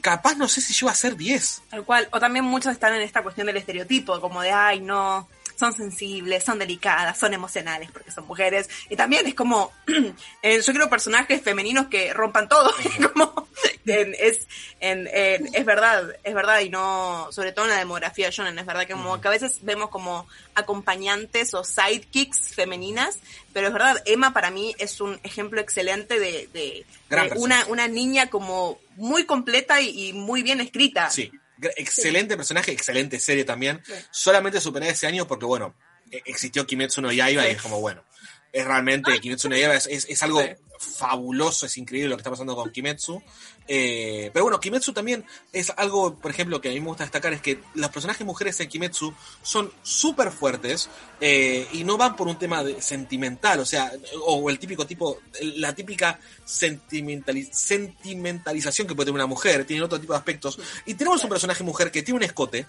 capaz no sé si yo a ser 10. Tal cual. O también muchos están en esta cuestión del estereotipo, como de, ay, no, son sensibles, son delicadas, son emocionales porque son mujeres. Y también es como, <clears throat> eh, yo quiero personajes femeninos que rompan todo. <laughs> como, en- es, en- en- es verdad, es verdad. Y no, sobre todo en la demografía shonen, es verdad que como que a veces vemos como acompañantes o sidekicks femeninas, pero es verdad, Emma para mí es un ejemplo excelente de, de- de una, una niña como muy completa y, y muy bien escrita. Sí, Excelente personaje, excelente serie también. Solamente superé ese año porque, bueno, e- existió Kimetsu no Yaiba y es como, bueno, es realmente, Kimetsu no Yaiba es, es- es algo. Fabuloso, es increíble lo que está pasando con Kimetsu. Eh, pero bueno, Kimetsu también es algo, por ejemplo, que a mí me gusta destacar, es que los personajes mujeres en Kimetsu son súper fuertes eh, y no van por un tema de- sentimental, o sea, o el típico tipo, la típica sentimentali- sentimentalización que puede tener una mujer, tienen otro tipo de aspectos. Y tenemos un personaje mujer que tiene un escote.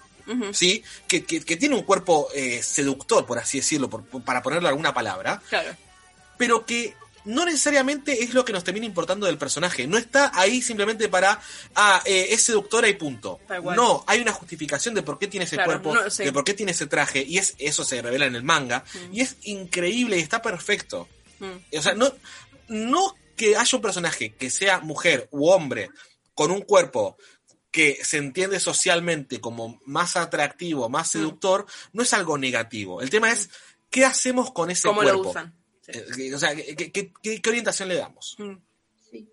¿sí? Que, que- que tiene un cuerpo eh, seductor, por así decirlo, por- para ponerle alguna palabra, Claro. pero que no necesariamente es lo que nos termina importando del personaje. No está ahí simplemente para, ah, eh, es seductora y punto. No, hay una justificación de por qué tiene ese Claro, cuerpo, no, sí. de por qué tiene ese traje, y es eso se revela en el manga, Mm. y es increíble y está perfecto. Mm. O sea, no, no que haya un personaje que sea mujer u hombre con un cuerpo que se entiende socialmente como más atractivo, más Mm. seductor, no es algo negativo. El tema es, ¿qué hacemos con ese ¿Cómo cuerpo? lo usan? Sí. Eh, O sea, ¿qué, qué- qué- qué orientación le damos? Mm. Sí.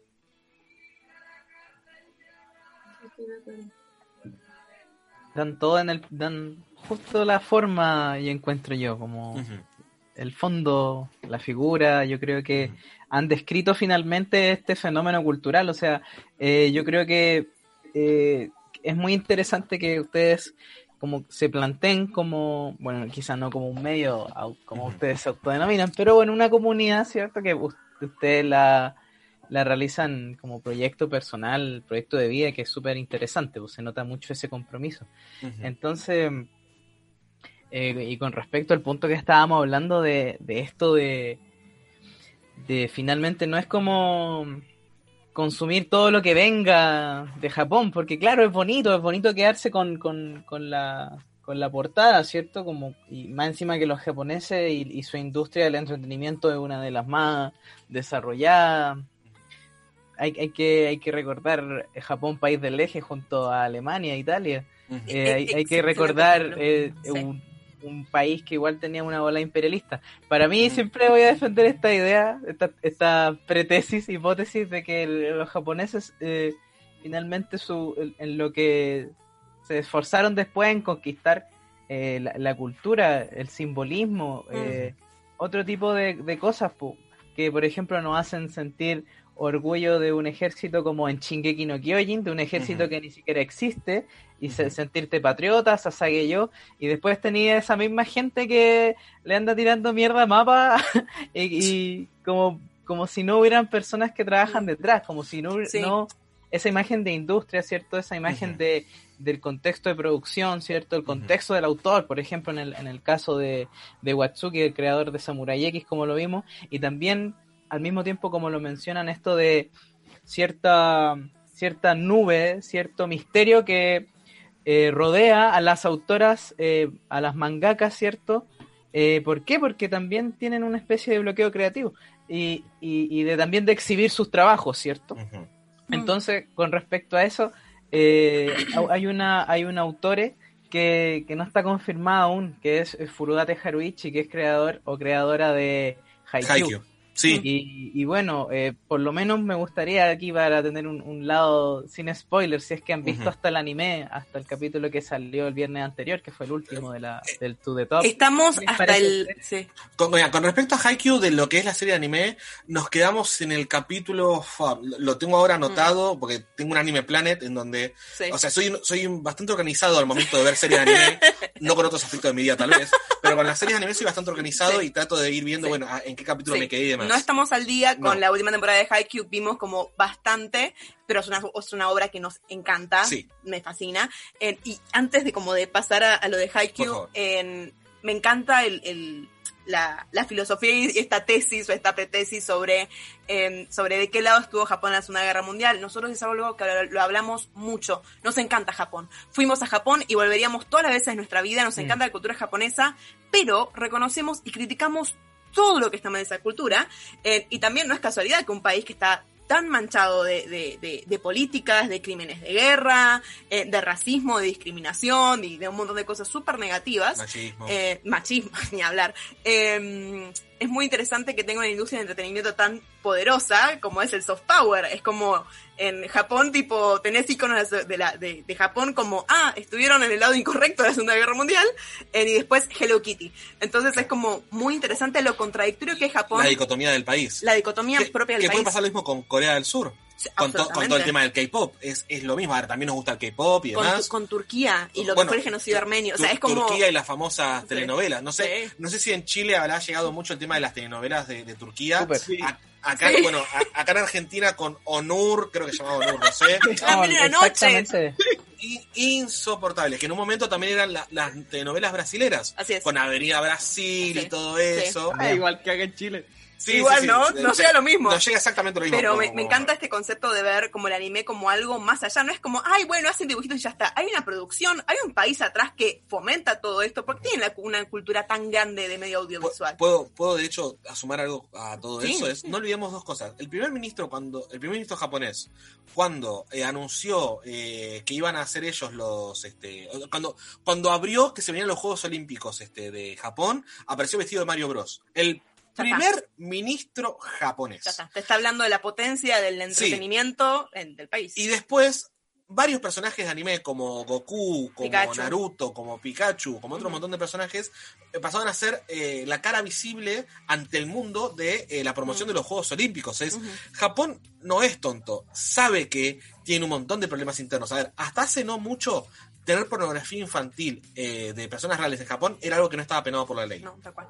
Estoy de acuerdo. Dan todo en el. Dan justo la forma y encuentro yo, como el fondo, la figura. Yo creo que han descrito finalmente este fenómeno cultural. O sea, eh, yo creo que eh, es muy interesante que ustedes como se planteen como, bueno, quizá no como un medio, como ustedes se autodenominan, pero bueno, una comunidad, ¿cierto? Que us- ustedes la, la realizan como proyecto personal, proyecto de vida, que es súper interesante, pues se nota mucho ese compromiso. Entonces, eh, y con respecto al punto que estábamos hablando de, de esto de, de finalmente no es como consumir todo lo que venga de Japón, porque claro, es bonito, es bonito quedarse con, con, con la con la portada, ¿cierto? Como, y más encima que los japoneses y, y su industria del entretenimiento es una de las más desarrolladas. Hay, hay, que, hay que recordar eh, Japón, país del eje, junto a Alemania e Italia. Eh, hay, hay que recordar eh, un, un país que igual tenía una bola imperialista. Para mí Mm. siempre voy a defender esta idea, esta, esta pretesis, hipótesis de que el- los japoneses eh, finalmente su, en- lo que se esforzaron después en conquistar eh, la, la cultura, el simbolismo, eh, otro tipo de, de cosas po, que por ejemplo nos hacen sentir orgullo de un ejército como en Shingeki no Kyojin, de un ejército que ni siquiera existe, y se- sentirte patriota, Sasage yo, y después tenía esa misma gente que le anda tirando mierda a mapa <laughs> y, y como, como si no hubieran personas que trabajan detrás, como si no, Sí. no esa imagen de industria, ¿cierto? Esa imagen de, del contexto de producción, ¿cierto? El contexto del autor, por ejemplo, en el, en el caso de, de Watsuki, el creador de Samurai X, como lo vimos, y también al mismo tiempo como lo mencionan esto de cierta, cierta nube, cierto misterio que eh, rodea a las autoras, eh, a las mangakas, ¿cierto? Eh, ¿Por qué? Porque también tienen una especie de bloqueo creativo y, y, y de también de exhibir sus trabajos, ¿cierto? Entonces, con respecto a eso, eh, hay una hay un autore que, que no está confirmado aún, que es eh, Furudate Haruichi, que es creador o creadora de Haikyuu. Haikyuu. Sí, Y, y bueno, eh, por lo menos me gustaría aquí para tener un, un lado sin spoilers, si es que han visto hasta el anime, hasta el capítulo que salió el viernes anterior, que fue el último de la, del To The Top. Estamos ¿Qué les hasta el. Sí. Con, respecto a Haikyuu, de lo que es la serie de anime, nos quedamos en el capítulo, lo- tengo ahora anotado, porque tengo un anime planet en donde, sí. o sea, soy, soy un- bastante organizado al momento de ver series de anime, <laughs> no con otros aspectos de mi vida tal vez, pero con las series de anime soy bastante organizado Sí. y trato de ir viendo, Sí. bueno, en qué capítulo Sí. me quedé y demás. No estamos al día con No. la última temporada de Haikyuu, vimos como bastante, pero es una, es una obra que nos encanta, Sí. me fascina. Eh, y antes de como de pasar a, a lo de Haikyuu, me encanta el, el- la, la filosofía y esta tesis o esta pretesis sobre, eh, sobre de qué lado estuvo Japón en la Segunda Guerra Mundial. Nosotros es algo que lo hablamos mucho. Nos encanta Japón. Fuimos a Japón y volveríamos todas las veces de nuestra vida. Nos Mm. encanta la cultura japonesa, pero reconocemos y criticamos todo lo que está mal de esa cultura. eh, y también no es casualidad que un país que está tan manchado de, de- de- de políticas, de crímenes de guerra, eh, de racismo, de discriminación y de un montón de cosas súper negativas, Machismo. eh, machismo, <laughs> ni hablar. Eh, es muy interesante que tenga una industria de entretenimiento tan poderosa como es el soft power. Es como en Japón, tipo, tenés iconos de, la, de, de Japón como, ah, estuvieron en el lado incorrecto de la Segunda Guerra Mundial, eh, y después Hello Kitty. Entonces es como muy interesante lo contradictorio que es Japón, la la, dicotomía del país. dicotomía que, propia que del puede país. pasar lo mismo con Corea del Sur. Con, to- con todo el tema del K-pop. Es, es lo mismo. A ver, también nos gusta el K-pop y con, demás. tu- con Turquía y lo Bueno, que fue el genocidio armenio. O sea, es como... Turquía y las famosas Sí. telenovelas. No sé, Sí. no sé si en Chile habrá llegado mucho el tema de las telenovelas de, de Turquía. Súper. Sí. A- acá, Sí. bueno, a- acá en Argentina con Onur, creo que se llamaba Onur, no sé. <laughs> La primera noche. insoportables, que en un momento también eran la- las telenovelas brasileras, Así es. con Avenida Brasil Sí, y todo sí. eso. Ah, igual que acá en Chile. Sí, Igual, sí. ¿no? Sí, No llega lo mismo. No llega exactamente lo mismo. Pero me, como- me encanta este concepto de ver como el anime como algo más allá. No es como, ay, bueno, hacen dibujitos y ya está. Hay una producción, hay un país atrás que fomenta todo esto, porque tienen la- una cultura tan grande de medio audiovisual. Puedo, puedo de hecho asumar algo a todo eso. Es. No olvidemos dos cosas. El primer ministro cuando, el primer ministro japonés, cuando eh, anunció eh, que iban a hacer ellos los, este, cuando, cuando abrió que se venían los Juegos Olímpicos este, de Japón, apareció vestido de Mario Bros. El. Primer ministro japonés. Ya está. Te está hablando de la potencia del entretenimiento en- del país. Y después, varios personajes de anime como Goku, como Pikachu. Naruto, como Pikachu, como otro montón de personajes, eh, pasaban a ser eh, la cara visible ante el mundo de eh, la promoción de los Juegos Olímpicos. Es. Japón no es tonto, sabe que tiene un montón de problemas internos. A ver, hasta hace no mucho, tener pornografía infantil eh, de personas reales en Japón era algo que no estaba penado por la ley. No, tal cual.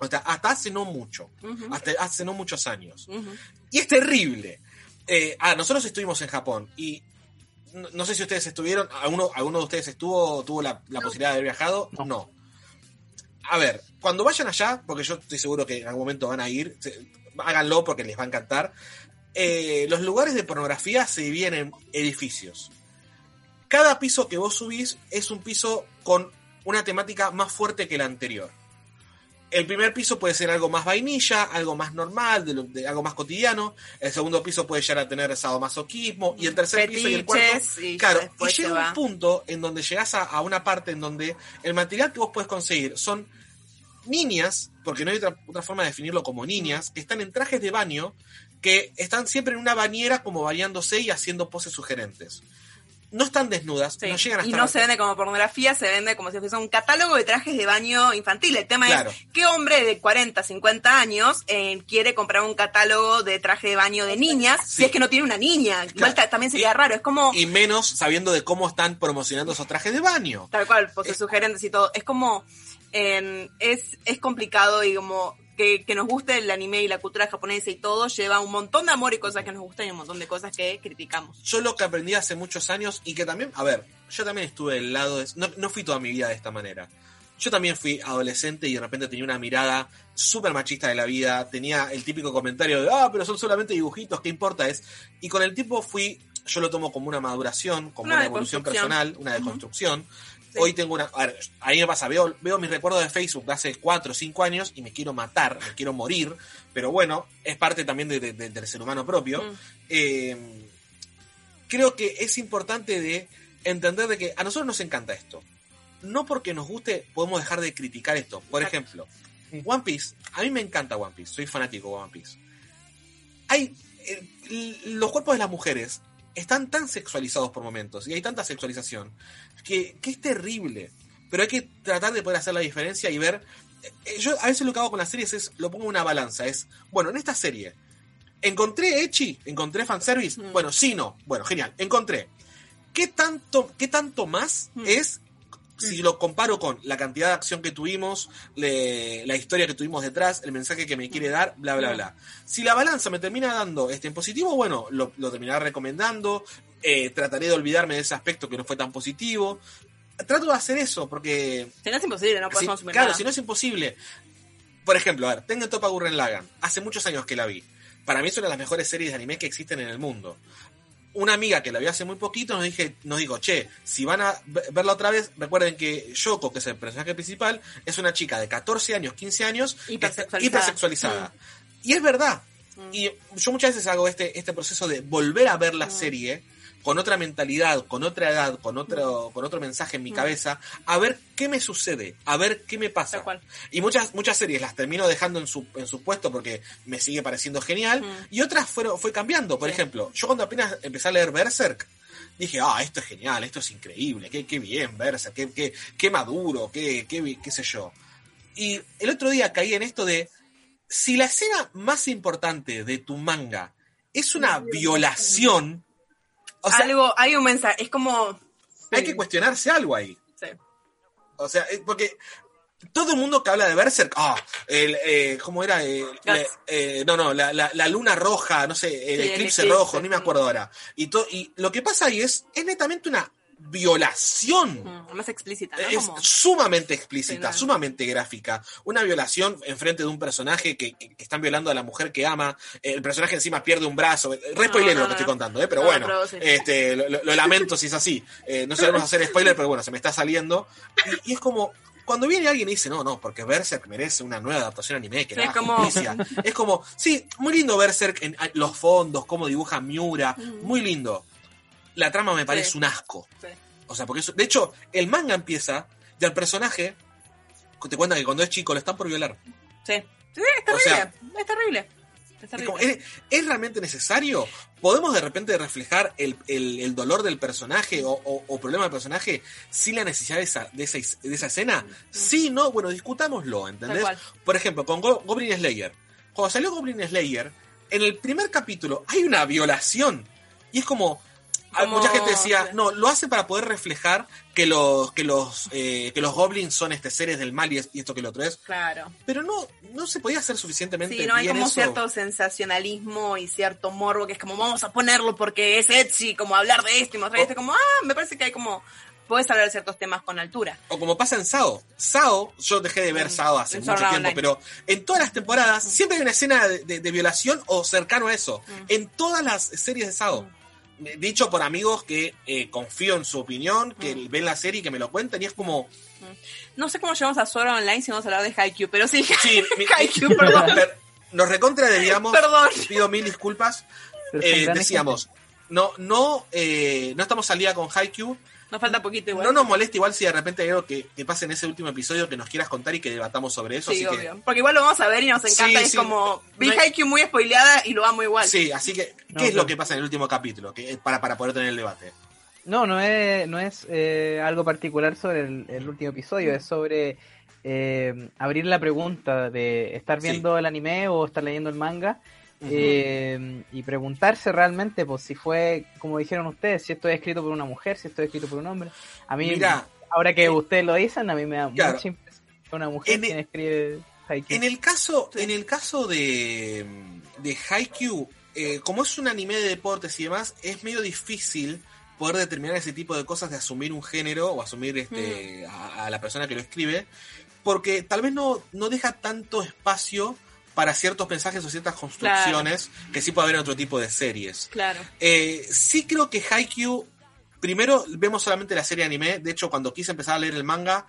O sea, hasta hace no mucho, hasta hace no muchos años. Y es terrible. Eh, ah, nosotros estuvimos en Japón y no, no sé si ustedes estuvieron, ¿alguno, alguno de ustedes estuvo, tuvo la, la posibilidad de haber viajado? No. No. A ver, cuando vayan allá, porque yo estoy seguro que en algún momento van a ir, se- háganlo porque les va a encantar. eh, los lugares de pornografía se dividen en edificios. Cada piso que vos subís es un piso con una temática más fuerte que la anterior. El primer piso puede ser algo más vainilla, algo más normal, de lo- de algo más cotidiano. El segundo piso puede llegar a tener sadomasoquismo. Y el tercer piso y el cuarto. Y Claro, y llega va. un punto en donde llegas a, a una parte en donde el material que vos puedes conseguir son niñas, porque no hay otra, otra forma de definirlo como niñas, que están en trajes de baño, que están siempre en una bañera como bañándose y haciendo poses sugerentes. No están desnudas, Sí. no llegan a y no se vende como pornografía, se vende como si fuese un catálogo de trajes de baño infantil. El tema Claro. es, ¿qué hombre de 40, 50 años eh, quiere comprar un catálogo de traje de baño de niñas Sí. si es que no tiene una niña? Igual Claro. también sería Y- raro, es como... y menos sabiendo de cómo están promocionando esos trajes de baño. Tal cual, poses Es- sugerentes y todo. Es como, eh, es, es complicado y como que, que nos guste el anime y la cultura japonesa y todo lleva un montón de amor y cosas que nos gustan y un montón de cosas que criticamos. Yo lo que aprendí hace muchos años y que también, a ver, yo también estuve del lado de... No, no fui toda mi vida de esta manera. Yo también fui adolescente y de repente tenía una mirada súper machista de la vida, tenía el típico comentario de, ah, pero son solamente dibujitos, ¿qué importa? es Y con el tiempo fui, yo lo tomo como una maduración, como Una una, evolución personal, una deconstrucción. Sí. Hoy tengo una... A ver, a mí me pasa, veo, veo mis recuerdos de Facebook de hace 4 o 5 años y me quiero matar, me quiero morir, pero bueno, es parte también de- de- de- del ser humano propio. Mm. Eh, creo que es importante de entender de que a nosotros nos encanta esto. No porque nos guste podemos dejar de criticar esto. Por ejemplo. One Piece. A mí me encanta One Piece. Soy fanático de One Piece. Hay eh, los cuerpos de las mujeres están tan sexualizados por momentos y hay tanta sexualización que, que es terrible. Pero hay que tratar de poder hacer la diferencia y ver. eh, Yo a veces lo que hago con las series es lo pongo en una balanza. Es, bueno, en esta serie, ¿encontré Echi? ¿Encontré fanservice? Mm. Bueno, sí, no. Bueno, genial. Encontré. ¿Qué tanto, qué tanto más Mm. es si lo comparo con la cantidad de acción que tuvimos, le- la historia que tuvimos detrás, el mensaje que me quiere dar, bla, bla, Mm. bla. Si la balanza me termina dando este en positivo, bueno, lo, lo terminaré recomendando, eh, trataré de olvidarme de ese aspecto que no fue tan positivo. Trato de hacer eso, porque Si no es imposible, no puedes si- consumir claro, nada. si no es imposible. Por ejemplo, a ver, tengo Topa Gurren Lagann. Hace muchos años que la vi. Para mí es una de las mejores series de anime que existen en el mundo. Una amiga que la vio hace muy poquito nos, dije, nos dijo, che, si van a ve- verla otra vez, recuerden que Yoko, que es el personaje principal, es una chica de 14 años, 15 años, Hipersexualizada. hipersexualizada. Y es verdad. Mm. Y yo muchas veces hago este, este proceso de volver a ver la Mm. serie con otra mentalidad, con otra edad, con otro, con otro mensaje en mi Mm. cabeza, a ver qué me sucede, a ver qué me pasa. Y muchas, muchas series las termino dejando en su, en su puesto porque me sigue pareciendo genial. Mm. Y otras fueron, fue cambiando. Por Sí. ejemplo, yo cuando apenas empecé a leer Berserk, dije, ah, esto es genial, esto es increíble, qué, qué bien Berserk, qué, qué, qué maduro, qué, qué, qué sé yo. Y el otro día caí en esto de, si la escena más importante de tu manga es una violación, o sea, Algo, hay un mensaje, es como... hay que cuestionarse algo ahí. Sí. O sea, eh, porque todo el mundo que habla de Berserk, ah, el, eh, ¿cómo era? Eh, eh, no, no, la, la- la luna roja, no sé, el Sí, el eclipse eclipse. rojo, ni me acuerdo ahora. Y, to- y lo que pasa ahí es, es netamente una violación. mm, más explícita, ¿no? Es sumamente explícita, sumamente gráfica. Una violación enfrente de un personaje que, que- están violando a la mujer que ama. El personaje encima pierde un brazo. Re spoiler no, lo que estoy contando, ¿eh? pero No, bueno. pero sí. este, lo, lamento si es así. Eh, no sabemos hacer spoiler, pero bueno, se me está saliendo. Y, y es como. Cuando viene alguien y dice, no, no, porque Berserk merece una nueva adaptación anime que Sí, como- justicia. Es como, sí, muy lindo Berserk en los fondos, cómo dibuja Miura, muy lindo. La trama me parece Sí. un asco. Sí. O sea, porque eso, de hecho, el manga empieza y al personaje te cuentan que cuando es chico lo están por violar. Sí. Sí, es terrible. O sea, es terrible. Es Es, terrible. como, ¿es, es realmente necesario? ¿Podemos de repente reflejar el, el- el dolor del personaje o, o- o problema del personaje sin la necesidad de esa, de esa, de esa escena? Sí, no, bueno, discutámoslo, ¿entendés? Por ejemplo, con Go- Goblin Slayer. Cuando salió Goblin Slayer, en el primer capítulo hay una violación. Y es como. Como- Mucha gente decía, no, lo hace para poder reflejar que los, que los, eh, que los goblins son este seres del mal y, es- y esto que lo otro es. Claro. Pero no, no se podía hacer suficientemente Sí, no hay bien como eso. cierto sensacionalismo y cierto morbo que es como vamos a ponerlo porque es Etsy, como hablar de esto y mostrar Oh. esto, como, ah, me parece que hay como, puedes hablar de ciertos temas con altura. O como pasa en Sao. Sao, yo dejé de ver Mm, Sao hace mucho tiempo, Online. pero en todas las temporadas siempre hay una escena de, de- de violación o cercano a eso. Mm. En todas las series de Sao. Dicho por amigos que eh, confío en su opinión, que Mm. ven la serie y que me lo cuentan, y es como. No sé cómo llegamos a Sword Art Online si vamos a hablar de Haikyuu, pero sí, Sí, <laughs> Haikyuu, <laughs> perdón. per- nos recontra debíamos. Perdón. Pido mil disculpas. Eh, decíamos, no, no, eh, no estamos al día con Haikyuu. Nos falta poquito igual. No nos molesta igual si de repente hay algo que, que pase en ese último episodio que nos quieras contar y que debatamos sobre eso. Sí, así que, obvio. Porque igual lo vamos a ver y nos encanta. Sí, es sí. como, vi No hay- muy spoileada y lo amo igual. Sí, así que, ¿qué No, es lo que pasa en el último capítulo? Que, para, para poder tener el debate. No, no es, no es eh, algo particular sobre el, el último episodio, es sobre eh, abrir la pregunta de estar viendo el anime o estar leyendo el manga eh, y preguntarse realmente pues si fue, como dijeron ustedes, si esto es escrito por una mujer, si esto es escrito por un hombre. A mí, Mira, ahora que eh, ustedes lo dicen, a mí me da claro. mucha impresión que una mujer En el- quien escribe Haikyuu. En el caso, en el caso de, de Haikyuu, eh, como es un anime de deportes y demás, es medio difícil poder determinar ese tipo de cosas de asumir un género o asumir este a, a la persona que lo escribe, porque tal vez no, no deja tanto espacio para ciertos mensajes o ciertas construcciones que sí puede haber en otro tipo de series. Claro. Eh, sí creo que Haikyuu, primero vemos solamente la serie anime, de hecho cuando quise empezar a leer el manga,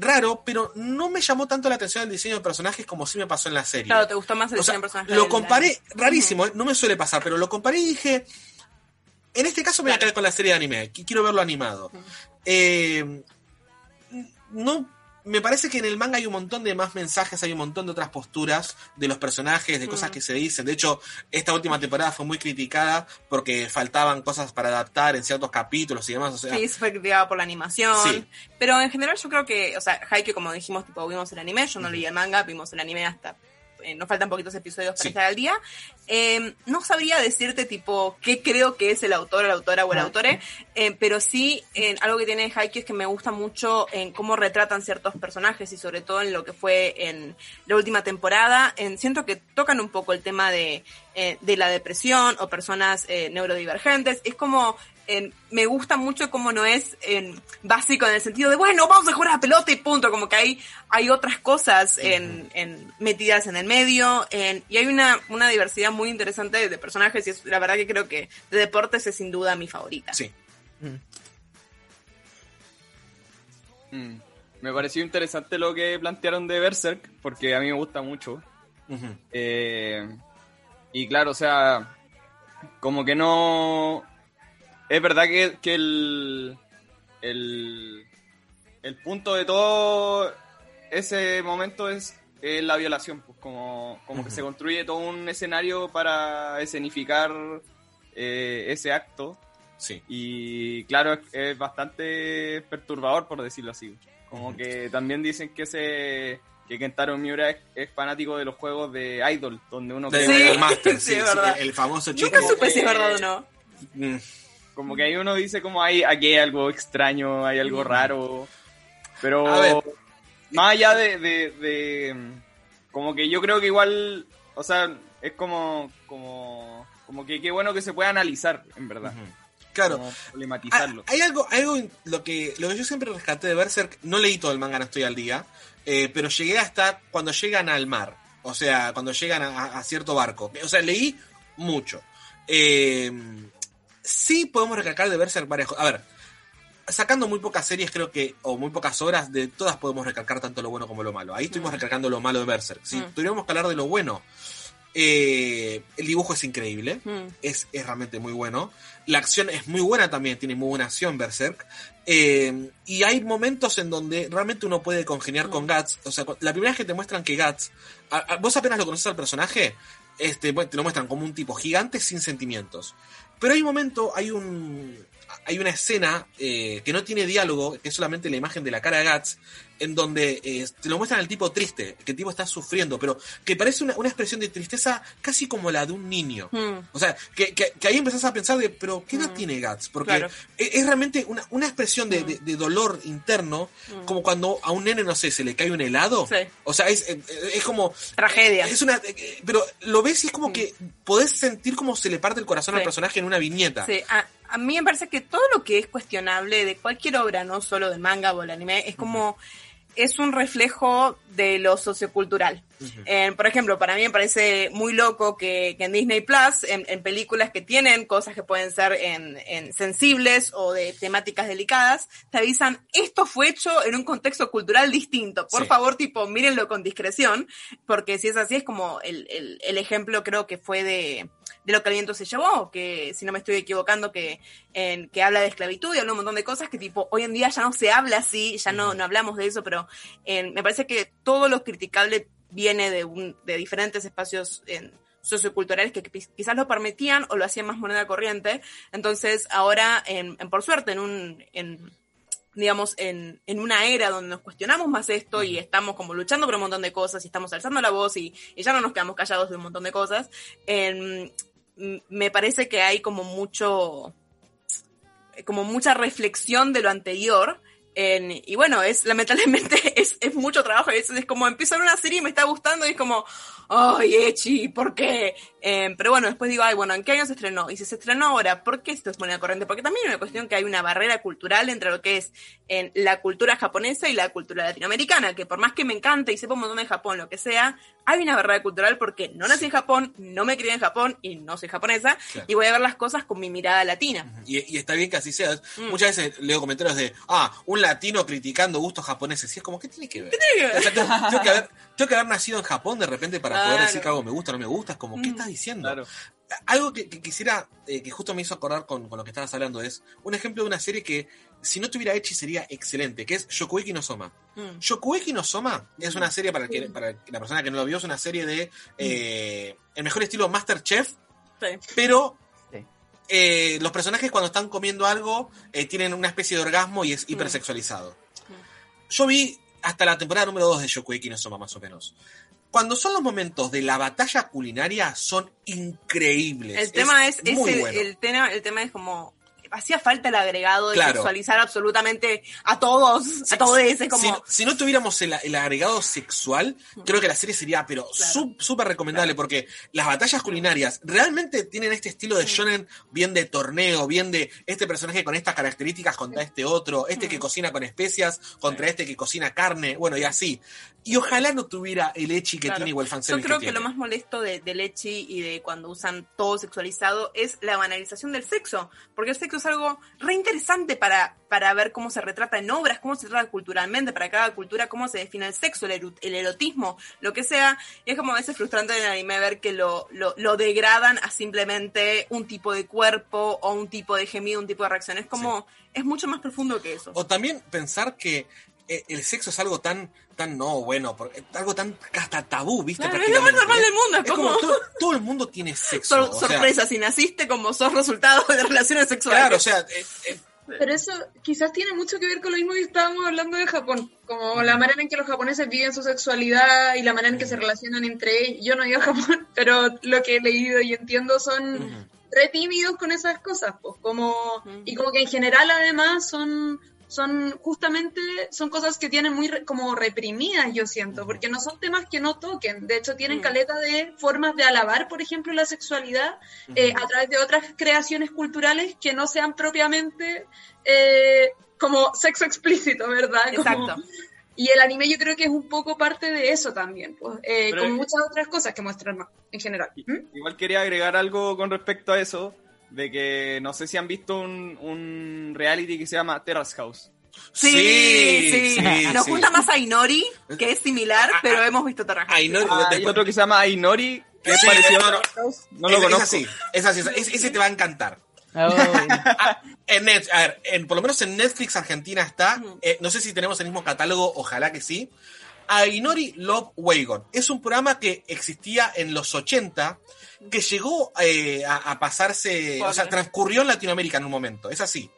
raro, pero no me llamó tanto la atención el diseño de personajes como sí me pasó en la serie. Claro, te gustó más el O sea, diseño de personaje. lo comparé, rarísimo, no me suele pasar, pero lo comparé y dije, en este caso me voy a quedar con la serie de anime, qui- quiero verlo animado. Eh, no, me parece que en el manga hay un montón de más mensajes, hay un montón de otras posturas de los personajes, de cosas Mm. que se dicen. De hecho, esta última temporada fue muy criticada porque faltaban cosas para adaptar en ciertos capítulos y demás. O sea, Sí, se fue criticada por la animación. Sí. Pero en general yo creo que, o sea, Haikyuu, como dijimos, tipo, vimos el anime, yo no leí el manga, vimos el anime hasta... eh, nos faltan poquitos episodios para Sí. estar al día. Eh, no sabría decirte, tipo, qué creo que es el autor, la autora o el Ah. autore, eh, pero sí, algo que tiene Haikyuu es que me gusta mucho en cómo retratan ciertos personajes y sobre todo en lo que fue en la última temporada. En, siento que tocan un poco el tema de, eh, de la depresión o personas eh, neurodivergentes. Es como en- me gusta mucho cómo no es en, básico en el sentido de, bueno, vamos a jugar a la pelota y punto, como que hay, hay otras cosas en, en- metidas en el medio en- y hay una, una diversidad muy interesante de personajes y es, la verdad que creo que de deportes es sin duda mi favorita. sí. Mm. Mm. Me pareció interesante lo que plantearon de Berserk, porque a mí me gusta mucho. Eh, y claro, o sea, como que no... Es verdad que, que el, el, el punto de todo ese momento es, es la violación, pues como, como que se construye todo un escenario para escenificar eh, ese acto. Sí. Y claro, es, es bastante perturbador, por decirlo así. Como que también dicen que ese que Kentaro Miura es, es fanático de los juegos de Idol, donde uno De cree- Sí, Idol Master, sí, <laughs> sí, es sí, verdad. el famoso chico. Nunca supe si es eh, verdad o no. Como que ahí uno dice como hay aquí hay algo extraño, hay algo raro. Pero A ver. más allá de, de, de- como que yo creo que igual, o sea, es como como como que qué bueno que se pueda analizar, en verdad. Claro. Como Ah, problematizarlo. hay algo, algo lo que, lo que yo siempre rescaté de Berserk, no leí todo el manga, no estoy al día, eh, pero llegué hasta cuando llegan al mar, o sea, cuando llegan a, a cierto barco. O sea, leí mucho. Eh, sí podemos recalcar de Berserk varias cosas. A ver, sacando muy pocas series, creo que, o muy pocas horas, de todas podemos recalcar tanto lo bueno como lo malo. Ahí estuvimos Mm. recalcando lo malo de Berserk. Si Mm. tuviéramos que hablar de lo bueno, eh, el dibujo es increíble Mm. es, es realmente muy bueno. La acción es muy buena también, tiene muy buena acción Berserk. Eh, y hay momentos en donde realmente uno puede congeniar con Guts. O sea, la primera vez que te muestran que Guts, a- a- vos apenas lo conoces al personaje, este, bueno, te lo muestran como un tipo gigante sin sentimientos. Pero hay un momento, hay un. Hay una escena eh, que no tiene diálogo, que es solamente la imagen de la cara de Guts, en donde eh, te lo muestran al tipo triste, que el tipo está sufriendo, pero que parece una, una expresión de tristeza casi como la de un niño. Mm. O sea, que, que, que ahí empezás a pensar de, pero ¿qué edad tiene Guts? Porque Claro. es, es realmente una, una expresión de, de- de dolor interno, como cuando a un nene, no sé, se le cae un helado. Sí. O sea, es, es, es como... Tragedia. Es una, eh, pero lo ves y es como que podés sentir como se le parte el corazón al personaje en una viñeta. Sí, a, a mí me parece que todo lo que es cuestionable de cualquier obra, no solo del manga o del anime, es como es un reflejo de lo sociocultural. Eh, por ejemplo, para mí me parece muy loco que, que en Disney Plus, en, en películas que tienen cosas que pueden ser en, en sensibles o de temáticas delicadas, te avisan, esto fue hecho en un contexto cultural distinto. Por Sí. favor, tipo, mírenlo con discreción, porque si es así, es como el, el, el ejemplo creo que fue de, de lo que el viento se llevó, que si no me estoy equivocando, que, en, que habla de esclavitud y habla un montón de cosas que tipo, hoy en día ya no se habla así, ya no, no hablamos de eso, pero en- me parece que todo lo criticable viene de, un, de diferentes espacios en, socioculturales que quiz- quizás lo permitían o lo hacían más moneda corriente. Entonces, ahora, en, en- por suerte, en un, en, digamos, en, en una era donde nos cuestionamos más esto y estamos como luchando por un montón de cosas y estamos alzando la voz y, y ya no nos quedamos callados de un montón de cosas, en- m- me parece que hay como mucho, como mucha reflexión de lo anterior. En- y bueno, es lamentablemente <laughs> es, es mucho trabajo. Es, es como empiezo una serie y me está gustando y es como, ay, Echi, ¿por qué? Eh, pero bueno, después digo, ay, bueno, ¿en qué año se estrenó? Y si se estrenó ahora, ¿por qué esto es moneda corriente? Porque también hay una cuestión que hay una barrera cultural entre lo que es en la cultura japonesa y la cultura latinoamericana, que por más que me encante y sepa un montón de Japón, lo que sea, hay una barrera cultural porque no nací en Japón, no me crié en Japón y no soy japonesa, Claro. y voy a ver las cosas con mi mirada latina. Y, y está bien que así sea. Mm. Muchas veces leo comentarios de, ah, un latino criticando gustos japoneses. Y es como, ¿qué tiene que ver? tiene que ver? O sea, tengo, <laughs> tengo que haber, tengo que haber nacido en Japón de repente para poder decir que algo me gusta o no me gusta. Es como, ¿qué Mm. estás diciendo? Claro. Algo que, que quisiera, eh, que justo me hizo acordar con, con lo que estabas hablando, es un ejemplo de una serie que, si no tuviera Echi, sería excelente, que es Shokugeki no Soma. Mm. No Soma es una serie, para, el que, para la persona que no lo vio, es una serie de eh, el mejor estilo Masterchef, Sí. pero Sí. eh, los personajes cuando están comiendo algo eh, tienen una especie de orgasmo y es hipersexualizado. Yo vi hasta la temporada número 2 de Shokugeki no Soma, más o menos. Cuando son los momentos de la batalla culinaria, son increíbles. El tema es, es muy el, bueno. el tema, el tema es como hacía falta el agregado de Claro. sexualizar absolutamente a todos, a todos, es si, como si no tuviéramos el, el agregado sexual, creo que la serie sería, pero Claro. súper recomendable, porque las batallas culinarias realmente tienen este estilo de shonen bien de torneo, bien de este personaje con estas características contra este otro, este que cocina con especias contra este que cocina carne, bueno, y así. Y ojalá no tuviera el echi que tiene igual Yo fanservice creo que que lo más molesto de, de Lechi y de cuando usan todo sexualizado es la banalización del sexo, porque el sexo es algo re interesante para, para ver cómo se retrata en obras, cómo se trata culturalmente, para cada cultura, cómo se define el sexo, el, erotismo, lo que sea. Y es como a veces frustrante en el anime ver que lo, lo, lo degradan a simplemente un tipo de cuerpo o un tipo de gemido, un tipo de reacción. Es como, es mucho más profundo que eso. O también pensar que el sexo es algo tan, tan no bueno, porque- algo tan hasta tabú, ¿viste? Claro, es lo más normal ¿eh? del mundo, es Es como como- todo, todo el mundo tiene sexo. Sor- o sea, sorpresa, si naciste como sos resultado de relaciones sexuales. Claro, o sea, eh, eh, Pero eso quizás tiene mucho que ver con lo mismo que estábamos hablando de Japón, como la manera en que los japoneses viven su sexualidad y la manera en que se relacionan entre ellos. Yo no he ido a Japón, <laughs> pero lo que he leído y entiendo son Ujú. re tímidos con esas cosas, pues como y como que en general además son son justamente son cosas que tienen muy re- como reprimidas yo siento porque no son temas que no toquen de hecho tienen Mm. caleta de formas de alabar por ejemplo la sexualidad eh, a través de otras creaciones culturales que no sean propiamente eh, como sexo explícito verdad Como- Exacto. y el anime yo creo que es un poco parte de eso también pues, eh, como muchas otras cosas que muestran más en general ¿Mm? Igual quería agregar algo con respecto a eso, de que no sé si han visto un, un reality que se llama Terrace House. Sí, sí. Nos sí. gusta más Ainori, que es similar, pero hemos visto Terrace. Ay, no, Ah, hay otro que se llama Ainori, que es Sí, parecido no, a. Terrace House. No lo es, conozco. es así, es así, es- ese te va a encantar. Oh, <laughs> En Net- a ver, en- por lo menos en Netflix Argentina está, eh, no sé si tenemos el mismo catálogo, ojalá que sí. Ainori Love Wagon. Es un programa que existía en los 80, que llegó eh, a, a pasarse, o sea, transcurrió en Latinoamérica en un momento. Es así.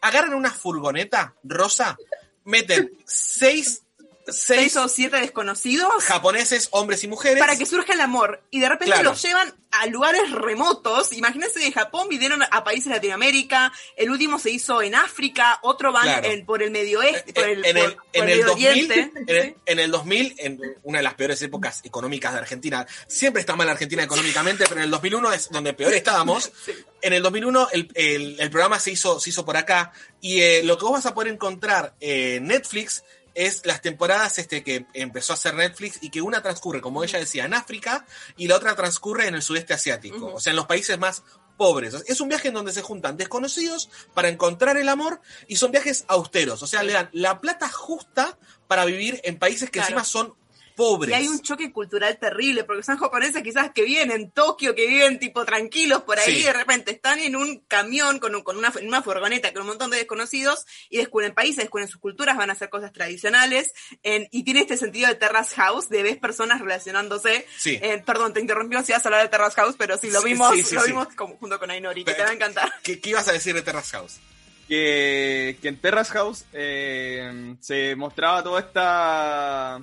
Agarran una furgoneta rosa, meten seis, Seis seis o siete desconocidos japoneses, hombres y mujeres. para que surja el amor. Y de repente Claro. los llevan a lugares remotos. Imagínense de Japón vinieron a países de Latinoamérica. El último se hizo en África. Otro van Claro. en- por el Medio Oeste, por el, en el, por- por en el el Medio 2000, Oriente. en el, en el 2000, en una de las peores épocas económicas de Argentina, siempre está mal Argentina económicamente, pero en el 2001 es donde peor estábamos. <laughs> En el 2001 el, el- el programa se hizo, se hizo por acá y eh, lo que vos vas a poder encontrar en Netflix es las temporadas este que empezó a hacer Netflix y que una transcurre, como ella decía, en África y la otra transcurre en el sudeste asiático, o sea, en los países más pobres. Es un viaje en donde se juntan desconocidos para encontrar el amor y son viajes austeros, o sea, le dan la plata justa para vivir en países que Claro. encima son pobres. Y hay un choque cultural terrible, porque son japoneses quizás que viven en Tokio, que viven tipo tranquilos por ahí, Sí. y de repente están en un camión con, un- con una, en una furgoneta con un montón de desconocidos y descubren países, descubren sus culturas, van a hacer cosas tradicionales, en- y tiene este sentido de Terrace House, de ves personas relacionándose. Sí. Eh, perdón, te interrumpimos si vas a hablar de Terrace House, pero sí, lo Sí, vimos, sí, sí, lo sí. vimos como- junto con Ainori, que te va a encantar. ¿Qué, qué ibas a decir de Terrace House? que, que en Terrace House eh, se mostraba toda esta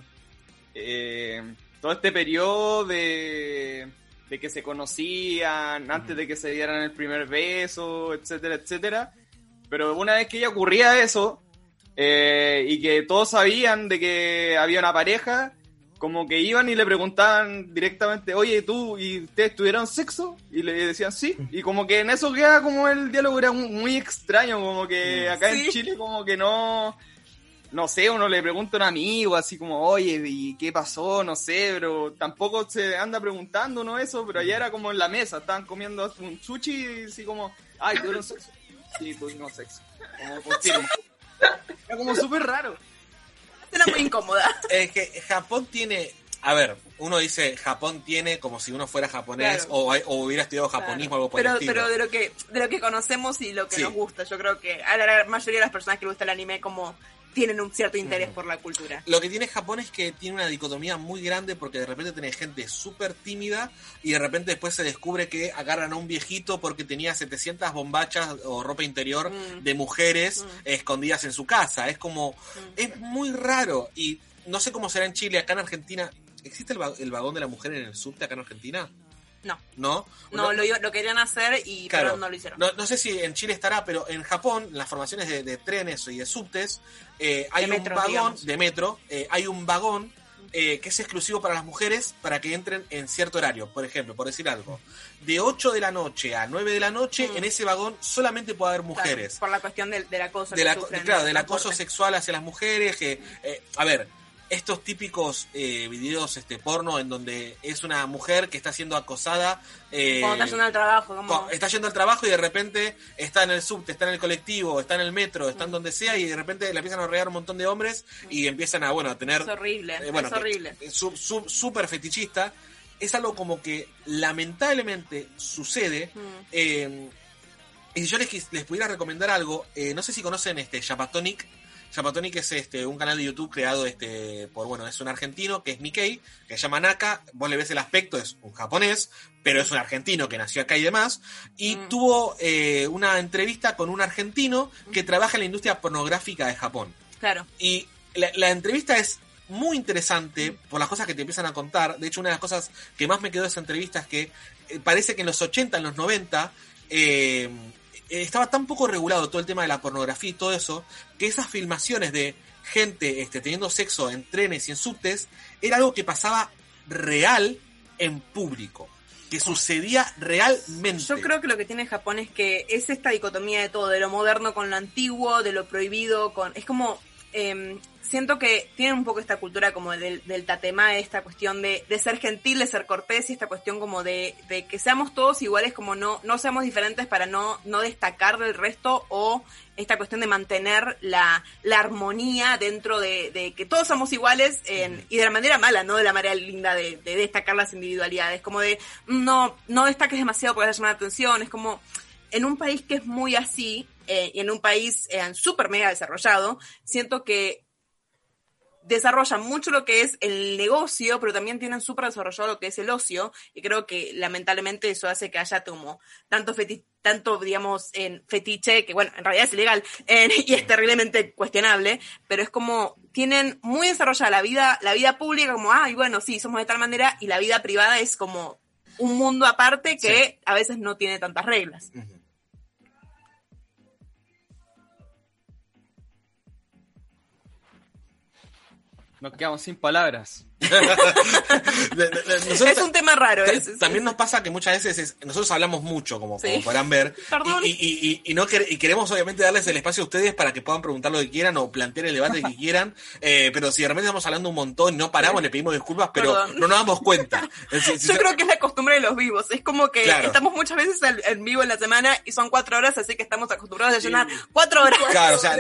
eh, todo este periodo de, de que se conocían antes de que se dieran el primer beso, etcétera, etcétera. Pero una vez que ya ocurría eso eh, y que todos sabían de que había una pareja, como que iban y le preguntaban directamente, oye, tú y ustedes tuvieron sexo, y le decían sí, y como que en eso queda como el diálogo era mu- muy extraño, como que acá Sí. en Chile como que no, no sé, uno le pregunta a un amigo así como, oye, ¿y qué pasó? No sé, pero tampoco se anda preguntando uno eso, pero allá era como en la mesa, estaban comiendo un sushi y así como, ay, tuvieron sexo. Sí, tuvimos sexo. Como confirmo. Era como súper raro. Era muy incómoda. Es que Japón tiene. A ver, uno dice Japón tiene como si uno fuera japonés Claro. o, o hubiera estudiado japonismo o algo por pero, el estilo. pero de lo que de lo que conocemos y lo que Sí. nos gusta, yo creo que a la mayoría de las personas que les gusta el anime como tienen un cierto interés por la cultura. Lo que tiene Japón es que tiene una dicotomía muy grande porque de repente tenés gente súper tímida y de repente después se descubre que agarran a un viejito porque tenía 700 bombachas o ropa interior Mm. de mujeres Mm. escondidas en su casa. Es como, es muy raro y no sé cómo será en Chile, acá en Argentina. ¿Existe el vagón de la mujer en el subte acá en Argentina? No, ¿No? no, lo, lo querían hacer y Claro. pero no lo hicieron. No, no sé si en Chile estará, pero en Japón, en las formaciones de, de trenes y de subtes, eh, hay De un vagón, digamos. de metro, eh, hay un vagón eh, que es exclusivo para las mujeres para que entren en cierto horario. Por ejemplo, por decir algo, de 8 de la noche a 9 de la noche, Mm. en ese vagón solamente puede haber Claro, mujeres. por la cuestión del, del acoso. aco- sufren claro, del acoso sexual hacia las mujeres, que, eh, a ver, estos típicos eh, videos este porno en donde es una mujer que está siendo acosada eh, Cuando estás yendo al trabajo, está yendo al trabajo y de repente está en el subte, está en el colectivo, está en el metro, está Mm. en donde sea y de repente le empiezan a rodear un montón de hombres y empiezan a, bueno, a tener... es horrible, eh, bueno, es horrible. su- su- Súper fetichista. Es algo como que lamentablemente sucede. Mm. eh, y si yo les, les pudiera recomendar algo, eh, no sé si conocen este Japatonic. Japatonic es este un canal de YouTube creado este por bueno, es un argentino que es Nikkei, que se llama Naka, vos le ves el aspecto, es un japonés, pero es un argentino que nació acá y demás, y Mm. tuvo eh, una entrevista con un argentino que trabaja en la industria pornográfica de Japón. Claro. Y la, la entrevista es muy interesante por las cosas que te empiezan a contar. De hecho, una de las cosas que más me quedó de esa entrevista es que eh, parece que en los 80, en los 90, eh, eh, estaba tan poco regulado todo el tema de la pornografía y todo eso, que esas filmaciones de gente este, teniendo sexo en trenes y en subtes era algo que pasaba real en público. Que sucedía realmente. Yo creo que lo que tiene Japón es que es esta dicotomía de todo, de lo moderno con lo antiguo, de lo prohibido con... Es como... eh, siento que tienen un poco esta cultura como del, del tatema, esta cuestión de, de ser gentil, de ser cortés y esta cuestión como de, de que seamos todos iguales, como no, no seamos diferentes para no, no destacar del resto o esta cuestión de mantener la, la armonía dentro de, de que todos somos iguales en- y de la manera mala, no de la manera linda de, de destacar las individualidades, como de no, no destaques demasiado porque vas a llamar la atención, es como en un país que es muy así eh, y en un país eh, súper mega desarrollado, siento que desarrollan mucho lo que es el negocio, pero también tienen súper desarrollado lo que es el ocio, y creo que lamentablemente eso hace que haya como tanto feti tanto, digamos, en fetiche, que bueno, en realidad es ilegal, <laughs> en- y es terriblemente cuestionable, pero es como, tienen muy desarrollada la vida, la vida pública, como, ay, bueno, sí, somos de tal manera, y la vida privada es como un mundo aparte que a veces no tiene tantas reglas. Nos quedamos sin palabras. <laughs> Nosotros- Es un tema raro. Es- También nos pasa que muchas veces es- nosotros hablamos mucho, como, Sí. como podrán ver, <laughs> Perdón. y, y- y- y no quer- y queremos obviamente darles el espacio a ustedes para que puedan preguntar lo que quieran o plantear el debate que <laughs> quieran, eh, pero si de repente estamos hablando un montón no paramos, le pedimos disculpas, pero Perdón. no nos damos cuenta. Si Yo se- creo que es la costumbre de los vivos. Es como que Claro. estamos muchas veces en vivo en la semana y son cuatro horas, así que estamos acostumbrados a llenar cuatro horas. Claro, o sea,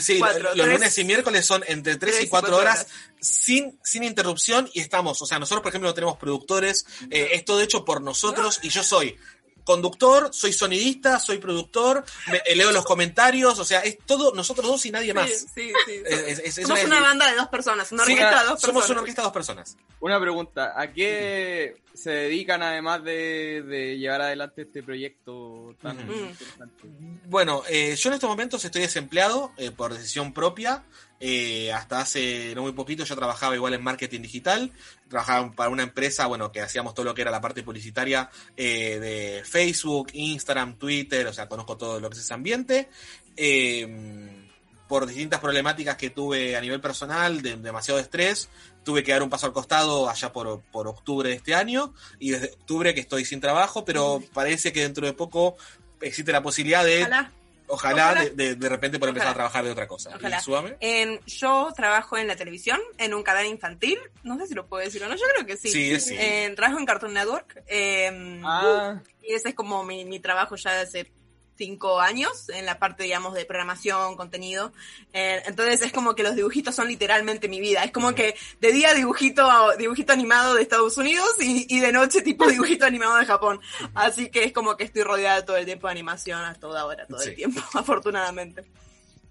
sí, Cuatro, los tres- lunes y miércoles son entre 3 y tres y 4 cuatro horas horas. Sin, sin interrupción y estamos, o sea, nosotros por ejemplo no tenemos productores, eh, es todo hecho por nosotros y yo soy conductor, soy sonidista, soy productor, me- eh, leo los comentarios, o sea, es todo nosotros dos y nadie más. Sí, sí, sí. Es- es- es Somos una- una banda de dos personas, una Sí, orquesta de dos somos personas. una orquesta de dos personas. Una pregunta, ¿a qué se dedican además de, de llevar adelante este proyecto tan. Mm. interesante? Bueno, eh, yo en estos momentos estoy desempleado eh, por decisión propia. Eh, hasta hace no muy poquito yo trabajaba igual en marketing digital. Trabajaba para una empresa, bueno, que hacíamos todo lo que era la parte publicitaria eh, de Facebook, Instagram, Twitter, o sea, conozco todo lo que es ese ambiente. Eh, por distintas problemáticas que tuve a nivel personal, de demasiado estrés, tuve que dar un paso al costado allá por, por octubre de este año y desde octubre que estoy sin trabajo, pero parece que dentro de poco existe la posibilidad de, ojalá, Ojalá. de, de, de repente por empezar Ojalá. a trabajar de otra cosa. Ojalá. ¿Y Suame? En- yo trabajo en la televisión, en un canal infantil. No sé si lo puedo decir o no, yo creo que sí. Sí, sí. En- trabajo en Cartoon Network. eh, Ah, Y ese es como mi, mi trabajo ya de hace cinco años, en la parte, digamos, de programación, contenido. Eh, entonces es como que los dibujitos son literalmente mi vida. Es como que de día dibujito, dibujito animado de Estados Unidos y, y de noche tipo dibujito animado de Japón. Así que es como que estoy rodeada todo el tiempo de animación a toda hora, todo Sí. el tiempo, <laughs> afortunadamente.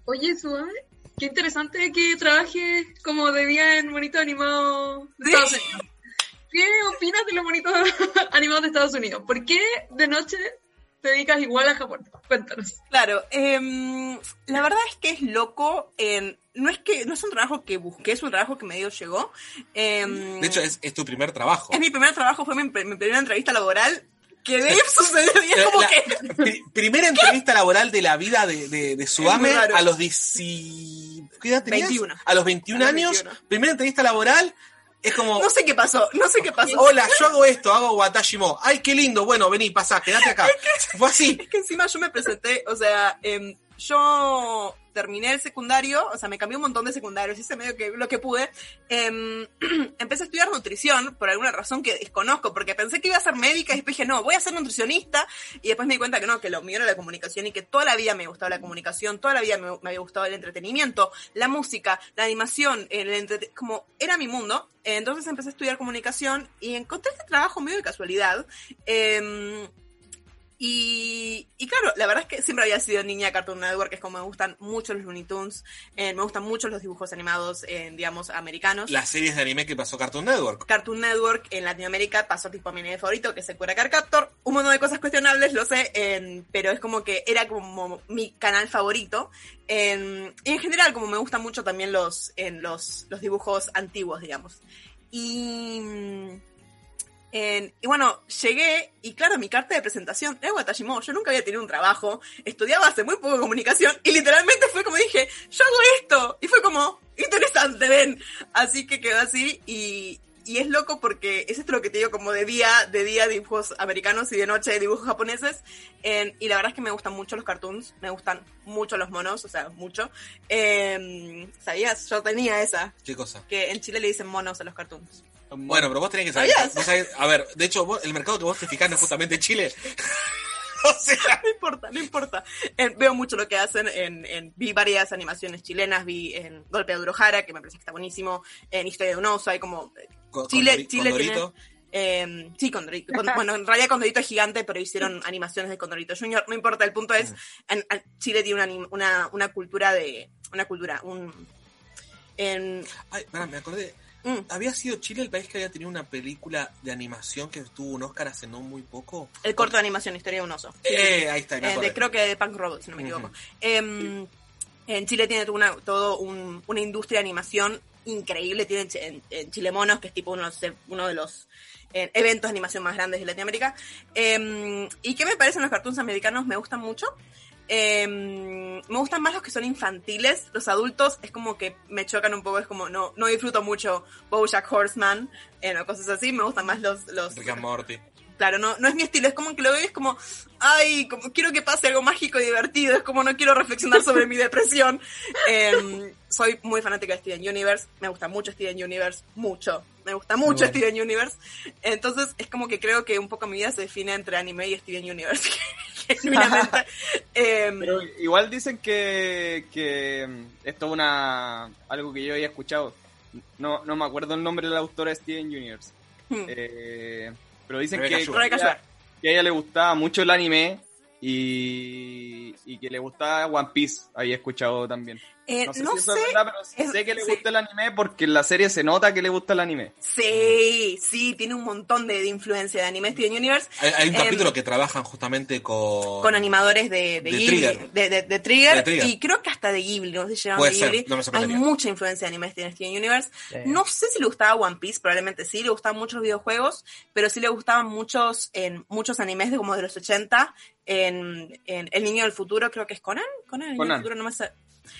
Oye, Suave, qué interesante que trabajes como de día en monitos animados de Sí. Estados Unidos. ¿Qué opinas de los monitos <laughs> animados de Estados Unidos? ¿Por qué de noche te dedicas igual a Japón? Cuéntanos. Claro, em, la verdad es que es loco. em, no es que no es un trabajo que busqué, es un trabajo que medio llegó. Em, De hecho, es, es tu primer trabajo. es mi primer trabajo, fue mi, primera entrevista laboral. Que de sucedió y es como La- que. pri- primera entrevista laboral de la vida de, de, de a los 10... ¿Qué edad tenías? 21. A los 21 A los años, 21. primera entrevista laboral, es como... No sé qué pasó, no sé qué pasó. Hola, yo hago esto, hago Watashimo. Ay, qué lindo. Bueno, vení, pasá, quédate acá. <laughs> Fue así. Es que encima yo me presenté, o sea, em, yo terminé el secundario, o sea, me cambié un montón de secundarios, hice medio que lo que pude. Em, <clears throat> empecé a estudiar nutrición por alguna razón que desconozco, porque pensé que iba a ser médica y después dije, no, voy a ser nutricionista. Y después me di cuenta que no, que lo mío era la comunicación y que toda la vida me gustaba la comunicación, toda la vida me, me había gustado el entretenimiento, la música, la animación, el como era mi mundo. Entonces empecé a estudiar comunicación y encontré este trabajo medio de casualidad. Em, y, y claro, la verdad es que siempre había sido niña de Cartoon Network, que es como me gustan mucho los Looney Tunes, eh, me gustan mucho los dibujos animados, eh, digamos, americanos. Las series de anime que pasó Cartoon Network. Cartoon Network en Latinoamérica pasó tipo a mi anime favorito, que es Sakura Card Captor. Un montón de cosas cuestionables, lo sé, en- pero es como que era como mi canal favorito. En- y en general, como me gustan mucho también los, en los, los dibujos antiguos, digamos. Y, en- y bueno, llegué y claro, mi carta de presentación era Watashimo. Yo nunca había tenido un trabajo, estudiaba hace muy poco comunicación y literalmente fue como dije, yo hago esto. Y fue como, interesante, ven. Así que quedó así y, y es loco porque es esto lo que te digo como de día, de día dibujos americanos y de noche dibujos japoneses. En- y la verdad es que me gustan mucho los cartoons, me gustan mucho los monos, o sea, mucho. Em, ¿Sabías? Yo tenía esa, ¿Qué cosa? que en Chile le dicen monos a los cartoons. Bueno, pero vos tenés que saber. ¿Sabías? vos sabés- a ver, de hecho, vos- el mercado que vos te fijás no es justamente Chile. <laughs> o sea, No importa, no importa. Eh, veo mucho lo que hacen en, en- vi varias animaciones chilenas, vi en Golpe de Durojara, que me parece que está buenísimo, en Historia de un oso, hay como con, Chile- Chile tiene-. Eh, sí, Condorito. Con- bueno, en realidad Condorito es gigante, pero hicieron animaciones de Condorito Junior. No importa, el punto es, en, en Chile tiene una, una, una cultura de... Una cultura, un... En, Ay, me acordé. Mm, ¿Había sido Chile el país que había tenido una película de animación que tuvo un Oscar hace no muy poco? el corto de animación Historia de un oso. Eh, ahí está, Eh, de- creo que de Punk Robot, si no me equivoco. Em, en Chile tiene una, todo un- una industria de animación increíble. Tiene en, en Chile Monos, que es tipo uno, de- uno de los eh, eventos de animación más grandes de Latinoamérica. Em, ¿Y qué me parecen los cartoons americanos? Me gustan mucho. Em, me gustan más los que son infantiles. Los adultos es como que me chocan un poco. Es como no, no disfruto mucho Bojack Horseman eh, o cosas así. Me gustan más los, los, Rick and Morty. Claro, no, no es mi estilo, es como que lo veo y es como, ay, como quiero que pase algo mágico y divertido, es como no quiero reflexionar sobre mi depresión. <laughs> Em, soy muy fanática de Steven Universe, me gusta mucho Steven Universe, mucho, me gusta mucho Bueno. Steven Universe. Entonces es como que creo que un poco mi vida se define entre anime y Steven Universe, <laughs> <laughs> genuinamente. <laughs> Em, Pero igual dicen que, que mm, esto es una, algo que yo había escuchado, no, no me acuerdo el nombre de la autora Steven Universe. Hmm. Eh, pero dicen que, a ella- que a ella le gustaba mucho el anime y, y que le gustaba One Piece. Había escuchado también. Eh, No sé no si eso sé. es verdad, pero es- sé que le sí. gusta el anime porque en la serie se nota que le gusta el anime. Sí, sí, tiene un montón de, de influencia de anime Steven Universe Hay, hay un Em, capítulo que trabajan justamente con... con animadores de, de, De Ghibli, Trigger. De, de- de Trigger, De Trigger. y creo que hasta de Ghibli, no sé si llaman Puede de ser, Ghibli. no me Hay mucha influencia de anime en Steven Universe. Sí. No sé si le gustaba One Piece, probablemente sí, le gustaban muchos videojuegos, pero sí le gustaban muchos, en muchos animes de como de los 80, en, en El Niño del Futuro, creo que es Conan, Conan, El Niño Conan. del Futuro, no me sé.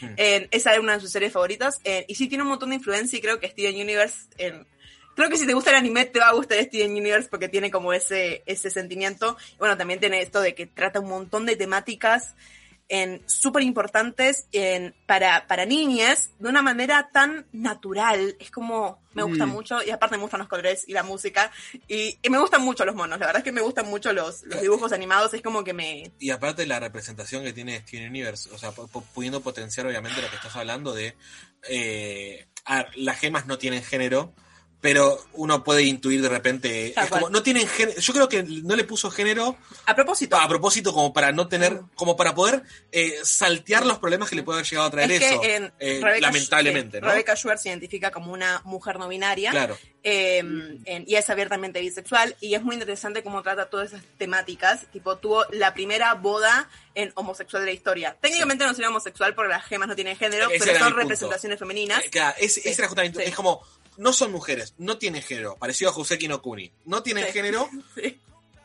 Hmm. En- esa era una de sus series favoritas, en- y sí tiene un montón de influencia y creo que Steven Universe, en- creo que si te gusta el anime te va a gustar Steven Universe porque tiene como ese, ese sentimiento, bueno, también tiene esto de que trata un montón de temáticas súper importantes en, para, para niñas de una manera tan natural. Es como, me gusta Mm. mucho, y aparte me gustan los colores y la música, y, y me gustan mucho los monos, la verdad es que me gustan mucho los, los dibujos animados, es como que me... Y aparte la representación que tiene Steven Universe, o sea, pu- pu- pudiendo potenciar obviamente lo que estás hablando de... eh, a las gemas no tienen género, pero uno puede intuir de repente... Es como, no tienen género, yo creo que no le puso género A propósito, a propósito como para no tener, como para poder eh, saltear los problemas que le puede haber llegado a traer es eso. que en eh, Rebecca- lamentablemente, ¿no? Rebecca Schwartz se identifica como una mujer no binaria. Claro. en- y es abiertamente bisexual y es muy interesante cómo trata todas esas temáticas. Tipo, tuvo la primera boda en homosexual de la historia. Técnicamente no sería homosexual porque las gemas no tienen género, Ese pero son representaciones femeninas. Eh, claro, ese, era justamente, sí. es como, no son mujeres, no tienen género, parecido a Joseki no Kuni. No tienen Sí. género, <laughs> Sí.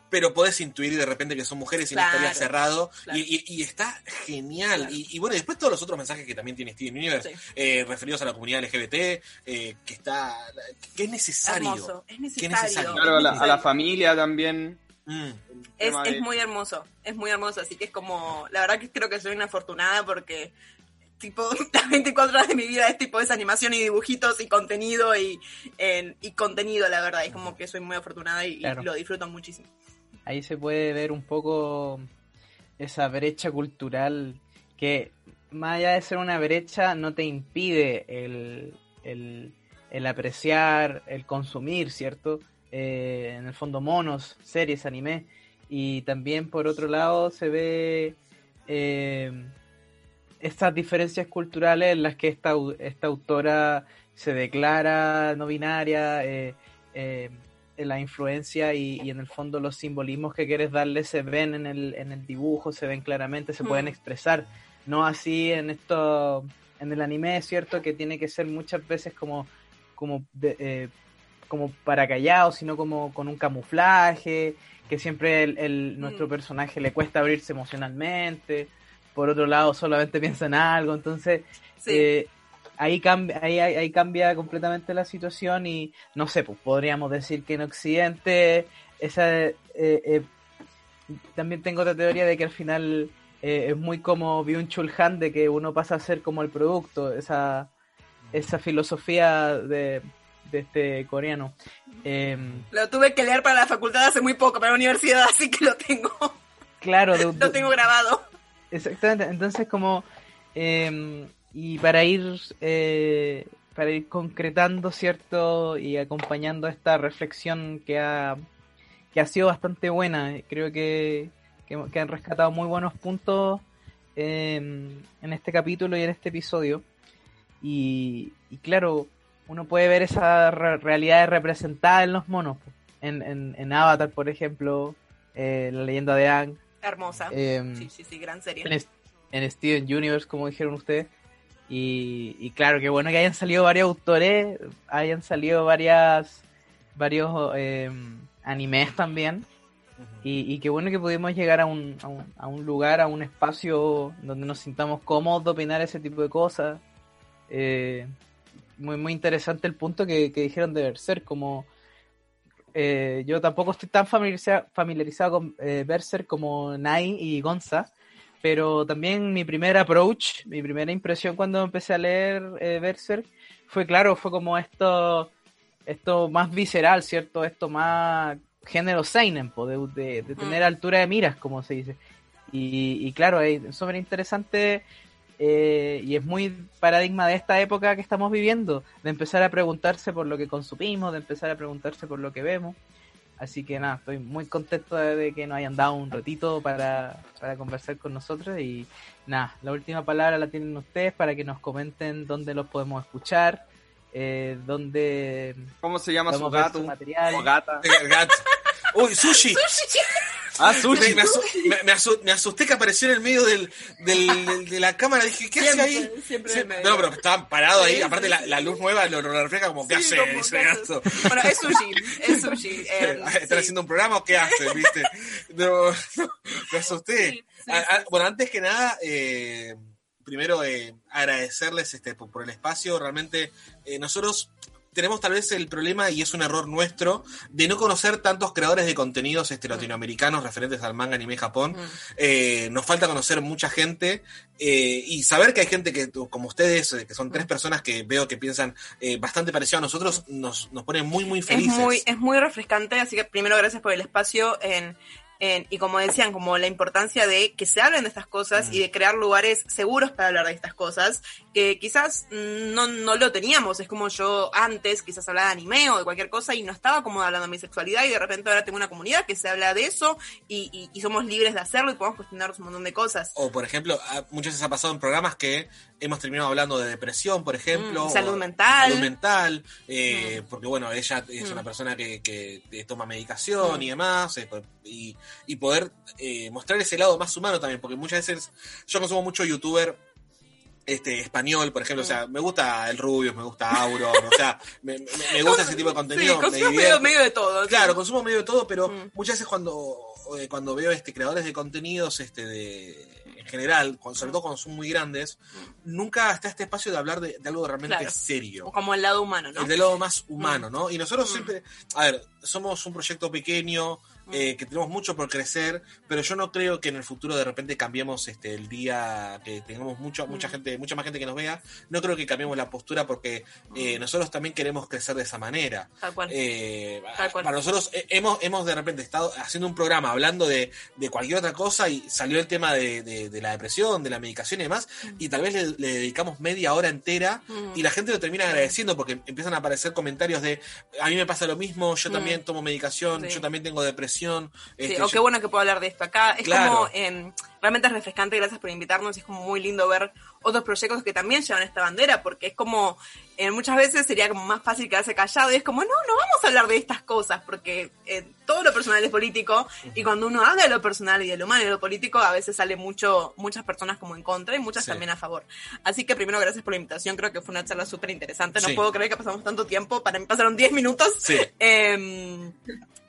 pero podés intuir de repente que son mujeres y Claro, historia cerrado. claro. Y, y- y está genial. Claro. Y, y bueno, y después todos los otros mensajes que también tiene Steven Universe, Sí. eh, referidos a la comunidad LGBT, eh, que está, que es necesario. Hermoso, es necesario. necesario. Claro, a la, a la necesario. familia también. Mm. Es, es muy hermoso, es muy hermoso, así que es como, la verdad que creo que soy una afortunada porque tipo <laughs> las 24 horas de mi vida es tipo esa animación y dibujitos y contenido y, en- y contenido, la verdad, es como que soy muy afortunada y, lo disfruto muchísimo. ahí se puede ver un poco esa brecha cultural que más allá de ser una brecha no te impide el, el, el apreciar, el consumir, ¿cierto? Eh, en el fondo monos, series, anime y también por otro lado se ve eh, estas diferencias culturales en las que esta, esta autora se declara no binaria, eh, eh, en la influencia y, y en el fondo los simbolismos que quieres darle se ven en el, en el dibujo, se ven claramente, se pueden Mm. expresar. No así en esto, en el anime, es cierto que tiene que ser muchas veces como, como, de- eh, como para callado, sino como con un camuflaje, que siempre el, el- nuestro Mm. personaje le cuesta abrirse emocionalmente. Por otro lado, solamente <laughs> piensa en algo, entonces Sí, eh, ahí, cambia, ahí, ahí, ahí cambia completamente la situación y no sé, pues podríamos decir que en Occidente esa eh, eh, también tengo otra teoría de que al final eh, es muy como Byung-Chul Han de que uno pasa a ser como el producto, esa, esa filosofía de, de este coreano. Em, lo tuve que leer para la facultad hace muy poco, para la universidad, <laughs> así que lo tengo, claro, de- lo tengo grabado. Exactamente, entonces como eh, y para ir eh, para ir concretando cierto y acompañando esta reflexión que ha que ha sido bastante buena, creo que, que, han rescatado muy buenos puntos eh, en este capítulo y en este episodio. Y, y claro uno puede ver esa re- realidad representada en los monos en, en, en Avatar por ejemplo eh, la leyenda de Aang Hermosa. em, sí, sí, sí, gran serie. en, en Steven Universe, como dijeron ustedes. Y, y claro, que bueno que hayan salido varios autores, hayan salido varias varios eh, animes también. Y, y qué bueno que pudimos llegar a un, a, un, a un lugar, a un espacio donde nos sintamos cómodos de opinar ese tipo de cosas. Eh, muy, muy interesante el punto que, que dijeron de Berserk, como eh, yo tampoco estoy tan familiarizado, familiarizado con eh, Berserk como Nai y Gonza, pero también mi primer approach, mi primera impresión cuando empecé a leer eh, Berserk fue claro, fue como esto, esto más visceral, ¿cierto? Esto más género seinen, de, de, de tener Mm. altura de miras, como se dice. Y, y claro, es súper interesante eh, y es muy paradigma de esta época que estamos viviendo, de empezar a preguntarse por lo que consumimos, de empezar a preguntarse por lo que vemos. Así que nada, estoy muy contento de que nos hayan dado un ratito para, para conversar con nosotros y nada, la última palabra la tienen ustedes para que nos comenten dónde los podemos escuchar, eh, dónde ¿Cómo se llama su gato? su material. O gata. El gato. Uy, sushi. Ah, Me, sushi. me asu- me- me asu- me asusté que apareció en el medio del, del- del- de la cámara. Dije, ¿qué hace ahí? Siempre, Sí, el medio. no, pero estaba parado ahí. Aparte, sí, la, luz nueva lo, lo refleja como, ¿qué hace como, ese. Bueno, es sushi, es sushi. <laughs> eh, ¿Están haciendo un programa o qué hacen? ¿Viste? No, no, me asusté. A- a- bueno, antes que nada, eh, primero eh, agradecerles este, por, por el espacio. Realmente, eh, nosotros tenemos tal vez el problema, y es un error nuestro, de no conocer tantos creadores de contenidos este, latinoamericanos referentes al manga, anime, Japón. Mm. Eh, nos falta conocer mucha gente eh, y saber que hay gente que, como ustedes, eh, que son tres personas que veo que piensan eh, bastante parecido a nosotros, nos, nos pone muy, muy es felices. muy, es muy refrescante, así que primero gracias por el espacio en, en- y como decían, como la importancia de que se hablen de estas cosas Mm. y de crear lugares seguros para hablar de estas cosas, que quizás mm, no, no lo teníamos, es como yo antes quizás hablaba de anime o de cualquier cosa y no estaba como hablando de mi sexualidad y de repente ahora tengo una comunidad que se habla de eso y, y- y somos libres de hacerlo y podemos cuestionarnos un montón de cosas. O, por ejemplo, muchas veces ha pasado en programas que hemos terminado hablando de depresión, por ejemplo. Mm, salud mental. Salud mental, eh, porque bueno, ella es Mm. una persona que, que, toma medicación Mm. y demás, eh, po- y, y poder eh, mostrar ese lado más humano también, porque muchas veces yo consumo mucho youtuber este español, por ejemplo, o sea, me gusta el Rubius, me gusta Auron, o sea, me, me- me gusta ese tipo de contenido. Sí, me divierte. medio, medio de todo. Claro, consumo medio de todo, pero Mm. muchas veces cuando, eh, cuando veo este creadores de contenidos este de en general, cuando- sobre todo cuando son muy grandes, nunca está este espacio de hablar de, de algo realmente Claro. serio. O como el lado humano, ¿no? El de lo más humano, ¿no? Y nosotros Mm. siempre, a ver, somos un proyecto pequeño, Mm. Eh, que tenemos mucho por crecer, pero yo no creo que en el futuro de repente cambiemos este el día que tengamos mucho, mucha Mm. gente, mucha más gente que nos vea, no creo que cambiemos la postura porque eh, nosotros también queremos crecer de esa manera. Tal cual. Eh, Tal cual. para nosotros eh, hemos, hemos de repente estado haciendo un programa hablando de, de cualquier otra cosa y salió el tema de, de- de la depresión, de la medicación y demás, y tal vez le, le dedicamos media hora entera Mm. y la gente lo termina agradeciendo porque empiezan a aparecer comentarios de a mí me pasa lo mismo, yo Mm. también tomo medicación, Sí. yo también tengo depresión. Sí, este, o yo- qué bueno que puedo hablar de esto acá. Es Claro. como, eh, realmente es refrescante, gracias por invitarnos. Es como muy lindo ver otros proyectos que también llevan esta bandera, porque es como, eh, muchas veces sería como más fácil quedarse callado y es como, no, no vamos a hablar de estas cosas, porque eh, todo lo personal es político y cuando uno habla de lo personal y de lo humano y de lo político, a veces sale mucho, muchas personas como en contra y muchas Sí. también a favor. Así que primero, gracias por la invitación, creo que fue una charla súper interesante. No Sí. puedo creer que pasamos tanto tiempo, para mí pasaron 10 minutos. Sí. <laughs> Em,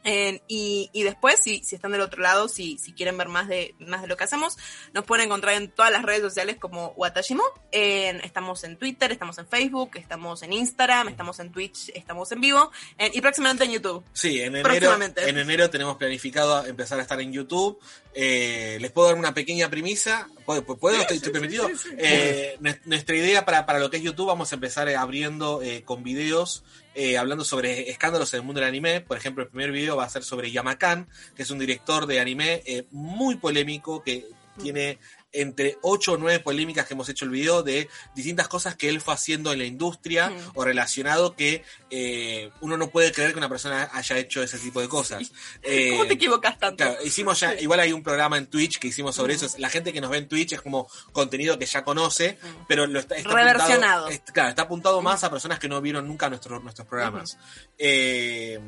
y, y después, si, si están del otro lado, si, si quieren ver más de, más de lo que hacemos, nos pueden encontrar en todas las redes sociales como Watashimo. En- estamos en Twitter, estamos en Facebook, estamos en Instagram, estamos en Twitch, estamos en vivo y próximamente en YouTube. Sí, en enero, en enero tenemos planificado empezar a estar en YouTube. Eh, les puedo dar una pequeña premisa. ¿Puedo? ¿Puedo? ¿Estoy, estoy permitido? Eh, nues- nuestra idea para, para lo que es YouTube, vamos a empezar eh, abriendo eh, con videos eh, hablando sobre escándalos en el mundo del anime. Por ejemplo, el primer video va a ser sobre Yamakan, que es un director de anime eh, muy polémico que tiene entre 8 o 9 polémicas que hemos hecho el video de distintas cosas que él fue haciendo en la industria Mm. o relacionado que eh, uno no puede creer que una persona haya hecho ese tipo de cosas. Eh, ¿Cómo te equivocas tanto? Claro, hicimos ya, igual hay un programa en Twitch que hicimos sobre eso. La gente que nos ve en Twitch es como contenido que ya conoce, Mm. pero lo está, está Reversionado. apuntado- es- claro, está apuntado más a personas que no vieron nunca nuestros nuestros programas. Eh,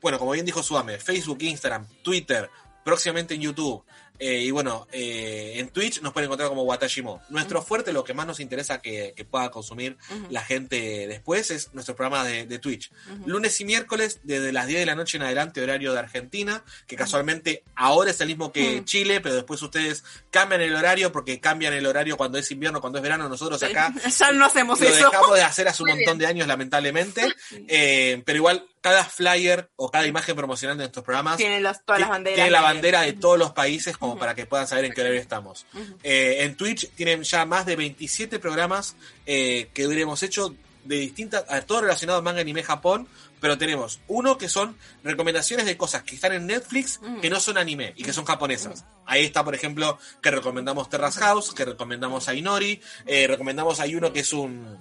bueno, como bien dijo Suame, Facebook, Instagram, Twitter, próximamente en YouTube. Eh, y bueno, eh, en Twitch nos pueden encontrar como Watashimo. Nuestro fuerte, lo que más nos interesa que, que pueda consumir la gente después es nuestro programa de, de Twitch. Lunes y miércoles, desde las 10 de la noche en adelante, horario de Argentina, que casualmente ahora es el mismo que. Chile, pero después ustedes cambian el horario porque cambian el horario cuando es invierno, cuando es verano. Nosotros acá <laughs> ya no hacemos lo eso. dejamos de hacer hace un Muy montón de años, lamentablemente. <laughs> Eh, pero igual, cada flyer o cada imagen promocional de nuestros programas Tiene las, todas las banderas. tiene la de- bandera de todos los países como para que puedan saber en qué horario estamos. Eh, en Twitch tienen ya más de 27 programas eh, que hemos hecho de distintas, todo relacionado a manga, anime, Japón, pero tenemos uno que son recomendaciones de cosas que están en Netflix Mm. que no son anime y que son japonesas. Ahí está, por ejemplo, que recomendamos Terrace House, que recomendamos a Inori, eh, recomendamos hay uno que es un,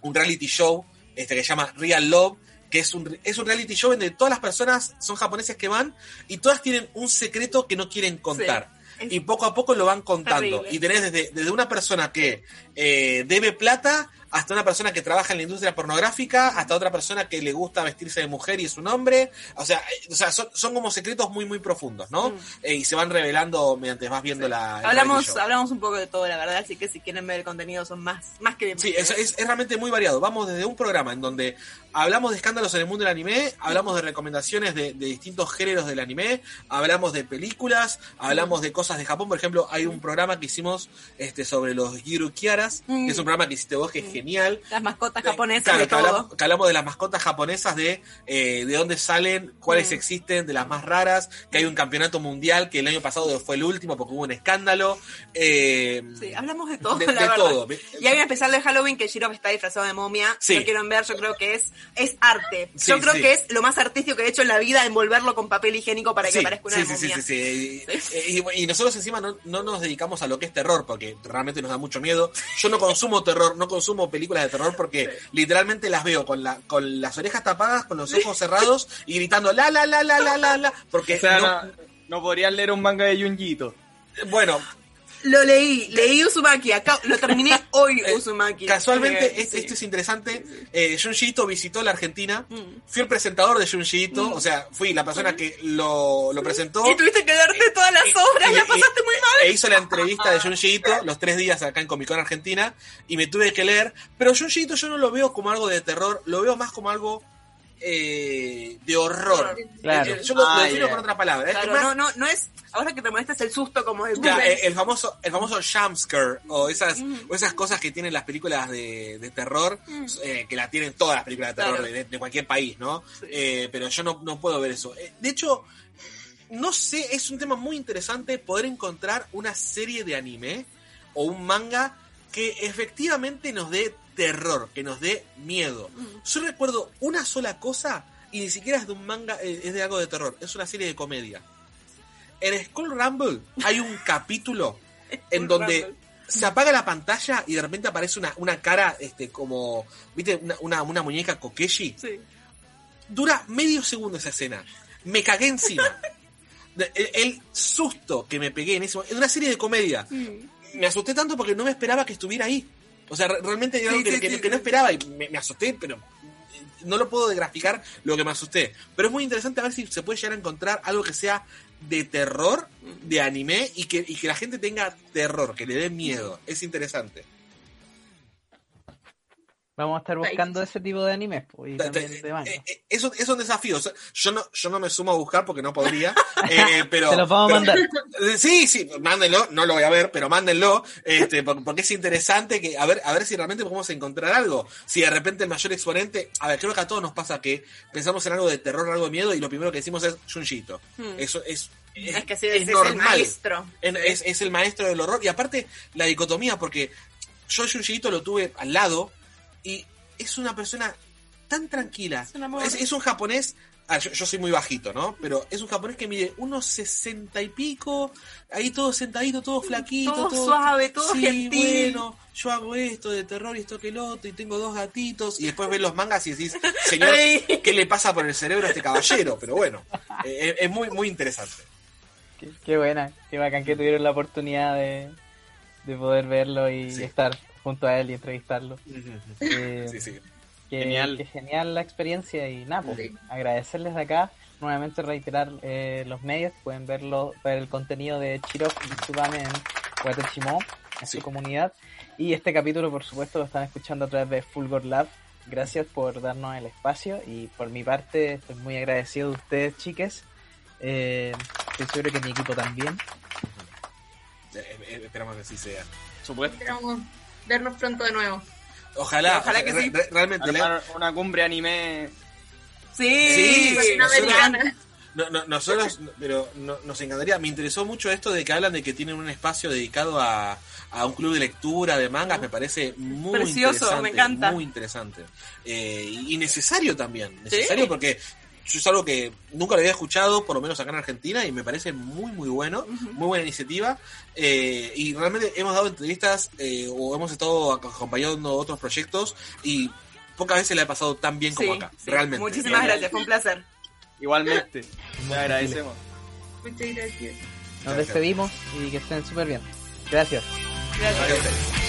un reality show este que se llama Real Love, que es un, es un reality show donde todas las personas son japoneses que van y todas tienen un secreto que no quieren contar. Y poco a poco lo van contando. terrible. Y tenés desde, desde una persona que eh, debe plata hasta una persona que trabaja en la industria pornográfica, hasta otra persona que le gusta vestirse de mujer y es un hombre. O sea, eh, o sea son, son como secretos muy, muy profundos, ¿no? Mm. Eh, y se van revelando mientras vas viendo la... Hablamos, hablamos un poco de todo, la verdad, así que si quieren ver el contenido son más, más que Sí, bienvenidos. es, es, es realmente muy variado. Vamos desde un programa en donde hablamos de escándalos en el mundo del anime, hablamos de recomendaciones de, de distintos géneros del anime, hablamos de películas, hablamos de cosas de Japón. Por ejemplo, hay un programa que hicimos este, sobre los Girukiaras, que es un programa que hiciste vos que es genial. Las mascotas Eh, japonesas claro, de que todo. hablamos, que hablamos de las mascotas japonesas, de eh, de dónde salen, cuáles Mm. existen, de las más raras, que hay un campeonato mundial que el año pasado fue el último porque hubo un escándalo. Eh, Sí, hablamos de todo, de, la de verdad. todo. Y hay un especial de Halloween que Shiro está disfrazado de momia. Sí. Lo quieren ver, yo creo que es, es arte. Sí, yo creo sí. que es lo más artístico que he hecho en la vida, envolverlo con papel higiénico para que parezca una sí, sí, sí, momia. sí, sí. Y, y- y nosotros encima no, no nos dedicamos a lo que es terror, porque realmente nos da mucho miedo. Yo no consumo terror, no consumo películas de terror porque literalmente las veo con, la, con las orejas tapadas, con los ojos cerrados y gritando la la la la la la la, porque O sea, no- no, no podrían leer un manga de Junjito. bueno, Lo leí, leí Uzumaki, acá, lo terminé <laughs> hoy Eh, Uzumaki. Casualmente, Eh, es- sí. esto es interesante. Eh, Junji Ito visitó la Argentina. Mm. Fui el presentador de Junji Ito, o sea, fui la persona que lo, lo presentó. Y tuviste que darte todas las Y- obras, y- la y- pasaste muy mal. E hizo la entrevista de Junji Ito <laughs> los tres días acá en Comic Con Argentina y me tuve que leer. Pero Junji Ito yo no lo veo como algo de terror, lo veo más como algo eh, de horror. Claro. Eh, Yo lo, lo Ah, defino yeah. con otra palabra. Es Claro, más, no, no, no es, ahora que te molestes el susto como de ya, eh, el famoso el famoso jumpscare o esas o esas cosas que tienen las películas de, de terror eh, que la tienen todas las películas de terror Claro. de, de cualquier país no Sí. Eh, pero yo no, no puedo ver eso Eh, de hecho no sé es un tema muy interesante poder encontrar una serie de anime o un manga que efectivamente nos dé terror que nos dé miedo yo recuerdo una sola cosa y ni siquiera es de un manga eh, es de algo de terror es una serie de comedia en Skull Rumble hay un capítulo <laughs> en donde Rumble. se apaga la pantalla y de repente aparece una, una cara, este, como, viste, una, una, una muñeca Kokeshi. Sí. Dura medio segundo esa escena. Me cagué encima. <laughs> El, el susto que me pegué en ese momento, en una serie de comedia. Me asusté tanto porque no me esperaba que estuviera ahí. O sea, re- realmente era algo Sí, que, sí, que- sí, que no esperaba y me, me asusté, pero eh, no lo puedo graficar lo que me asusté. Pero es muy interesante a ver si se puede llegar a encontrar algo que sea de terror, de anime, y que, y que la gente tenga terror, que le dé miedo. Es interesante. Vamos a estar buscando ese tipo de animes pues, y Ta- ta- también de manga. eh, eh, eso es un desafío. Yo no, yo no me sumo a buscar porque no podría. <laughs> eh, pero, Se los vamos a mandar. <laughs> Sí, sí, mándenlo, no lo voy a ver, pero mándenlo, este, por- porque es interesante que, a ver, a ver si realmente podemos encontrar algo. Si de repente el mayor exponente, a ver, creo que a todos nos pasa que pensamos en algo de terror, algo de miedo, y lo primero que decimos es Junjito. Hmm. Eso es, Es que sí, es es, el normal. maestro. Es, es el maestro del horror. Y aparte, la dicotomía, porque yo Junjiito lo tuve al lado y es una persona tan tranquila. Es un amor. Es, es un japonés. ah, yo, yo soy muy bajito, ¿no? Pero es un japonés que mide unos sesenta y pico, ahí todo sentadito, todo flaquito, Todo todo, suave, todo sí, gentil. bueno, yo hago esto de terror y esto que el otro, y tengo dos gatitos, y después ves los mangas y decís, señor. <laughs> ¿qué le pasa por el cerebro a este caballero? Pero bueno, eh, es, es muy, muy interesante. Qué, qué buena, qué bacán que tuvieron la oportunidad de, de poder verlo y Sí. estar junto a él y entrevistarlo. Eh, <laughs> Sí, sí. Qué Genial. qué genial la experiencia y nada, pues, Sí. agradecerles de acá. Nuevamente reiterar eh, los medios, pueden verlo, ver el contenido de Chiro y Tsubame en Watachimo, en Sí. su comunidad. Y este capítulo, por supuesto, lo están escuchando a través de Fulgor Lab. Gracias por darnos el espacio y por mi parte estoy muy agradecido de ustedes, chiques. Eh, estoy seguro que mi equipo también. Eh, eh, esperamos que así sea. Supuesto. Vernos pronto de nuevo. Ojalá, Ojalá que re- sí. re- realmente. Armar una cumbre anime. Sí, Sí, Latinoamericana. no, no, nosotros, pero no- nos encantaría. Me interesó mucho esto de que hablan de que tienen un espacio dedicado a, a un club de lectura de mangas. Me parece muy Precioso, interesante. me encanta. Muy interesante. Eh, y y necesario también. Necesario porque yo es algo que nunca lo había escuchado, por lo menos acá en Argentina, y me parece muy, muy bueno. Muy buena iniciativa. Eh, y realmente hemos dado entrevistas eh, o hemos estado acompañando otros proyectos y pocas veces le ha pasado tan bien como Sí, acá. sí. Realmente. Muchísimas gracias, fue un placer. Igualmente. <laughs> Te agradecemos. Muchas gracias. Nos despedimos y que estén súper bien. Gracias. Gracias. Gracias.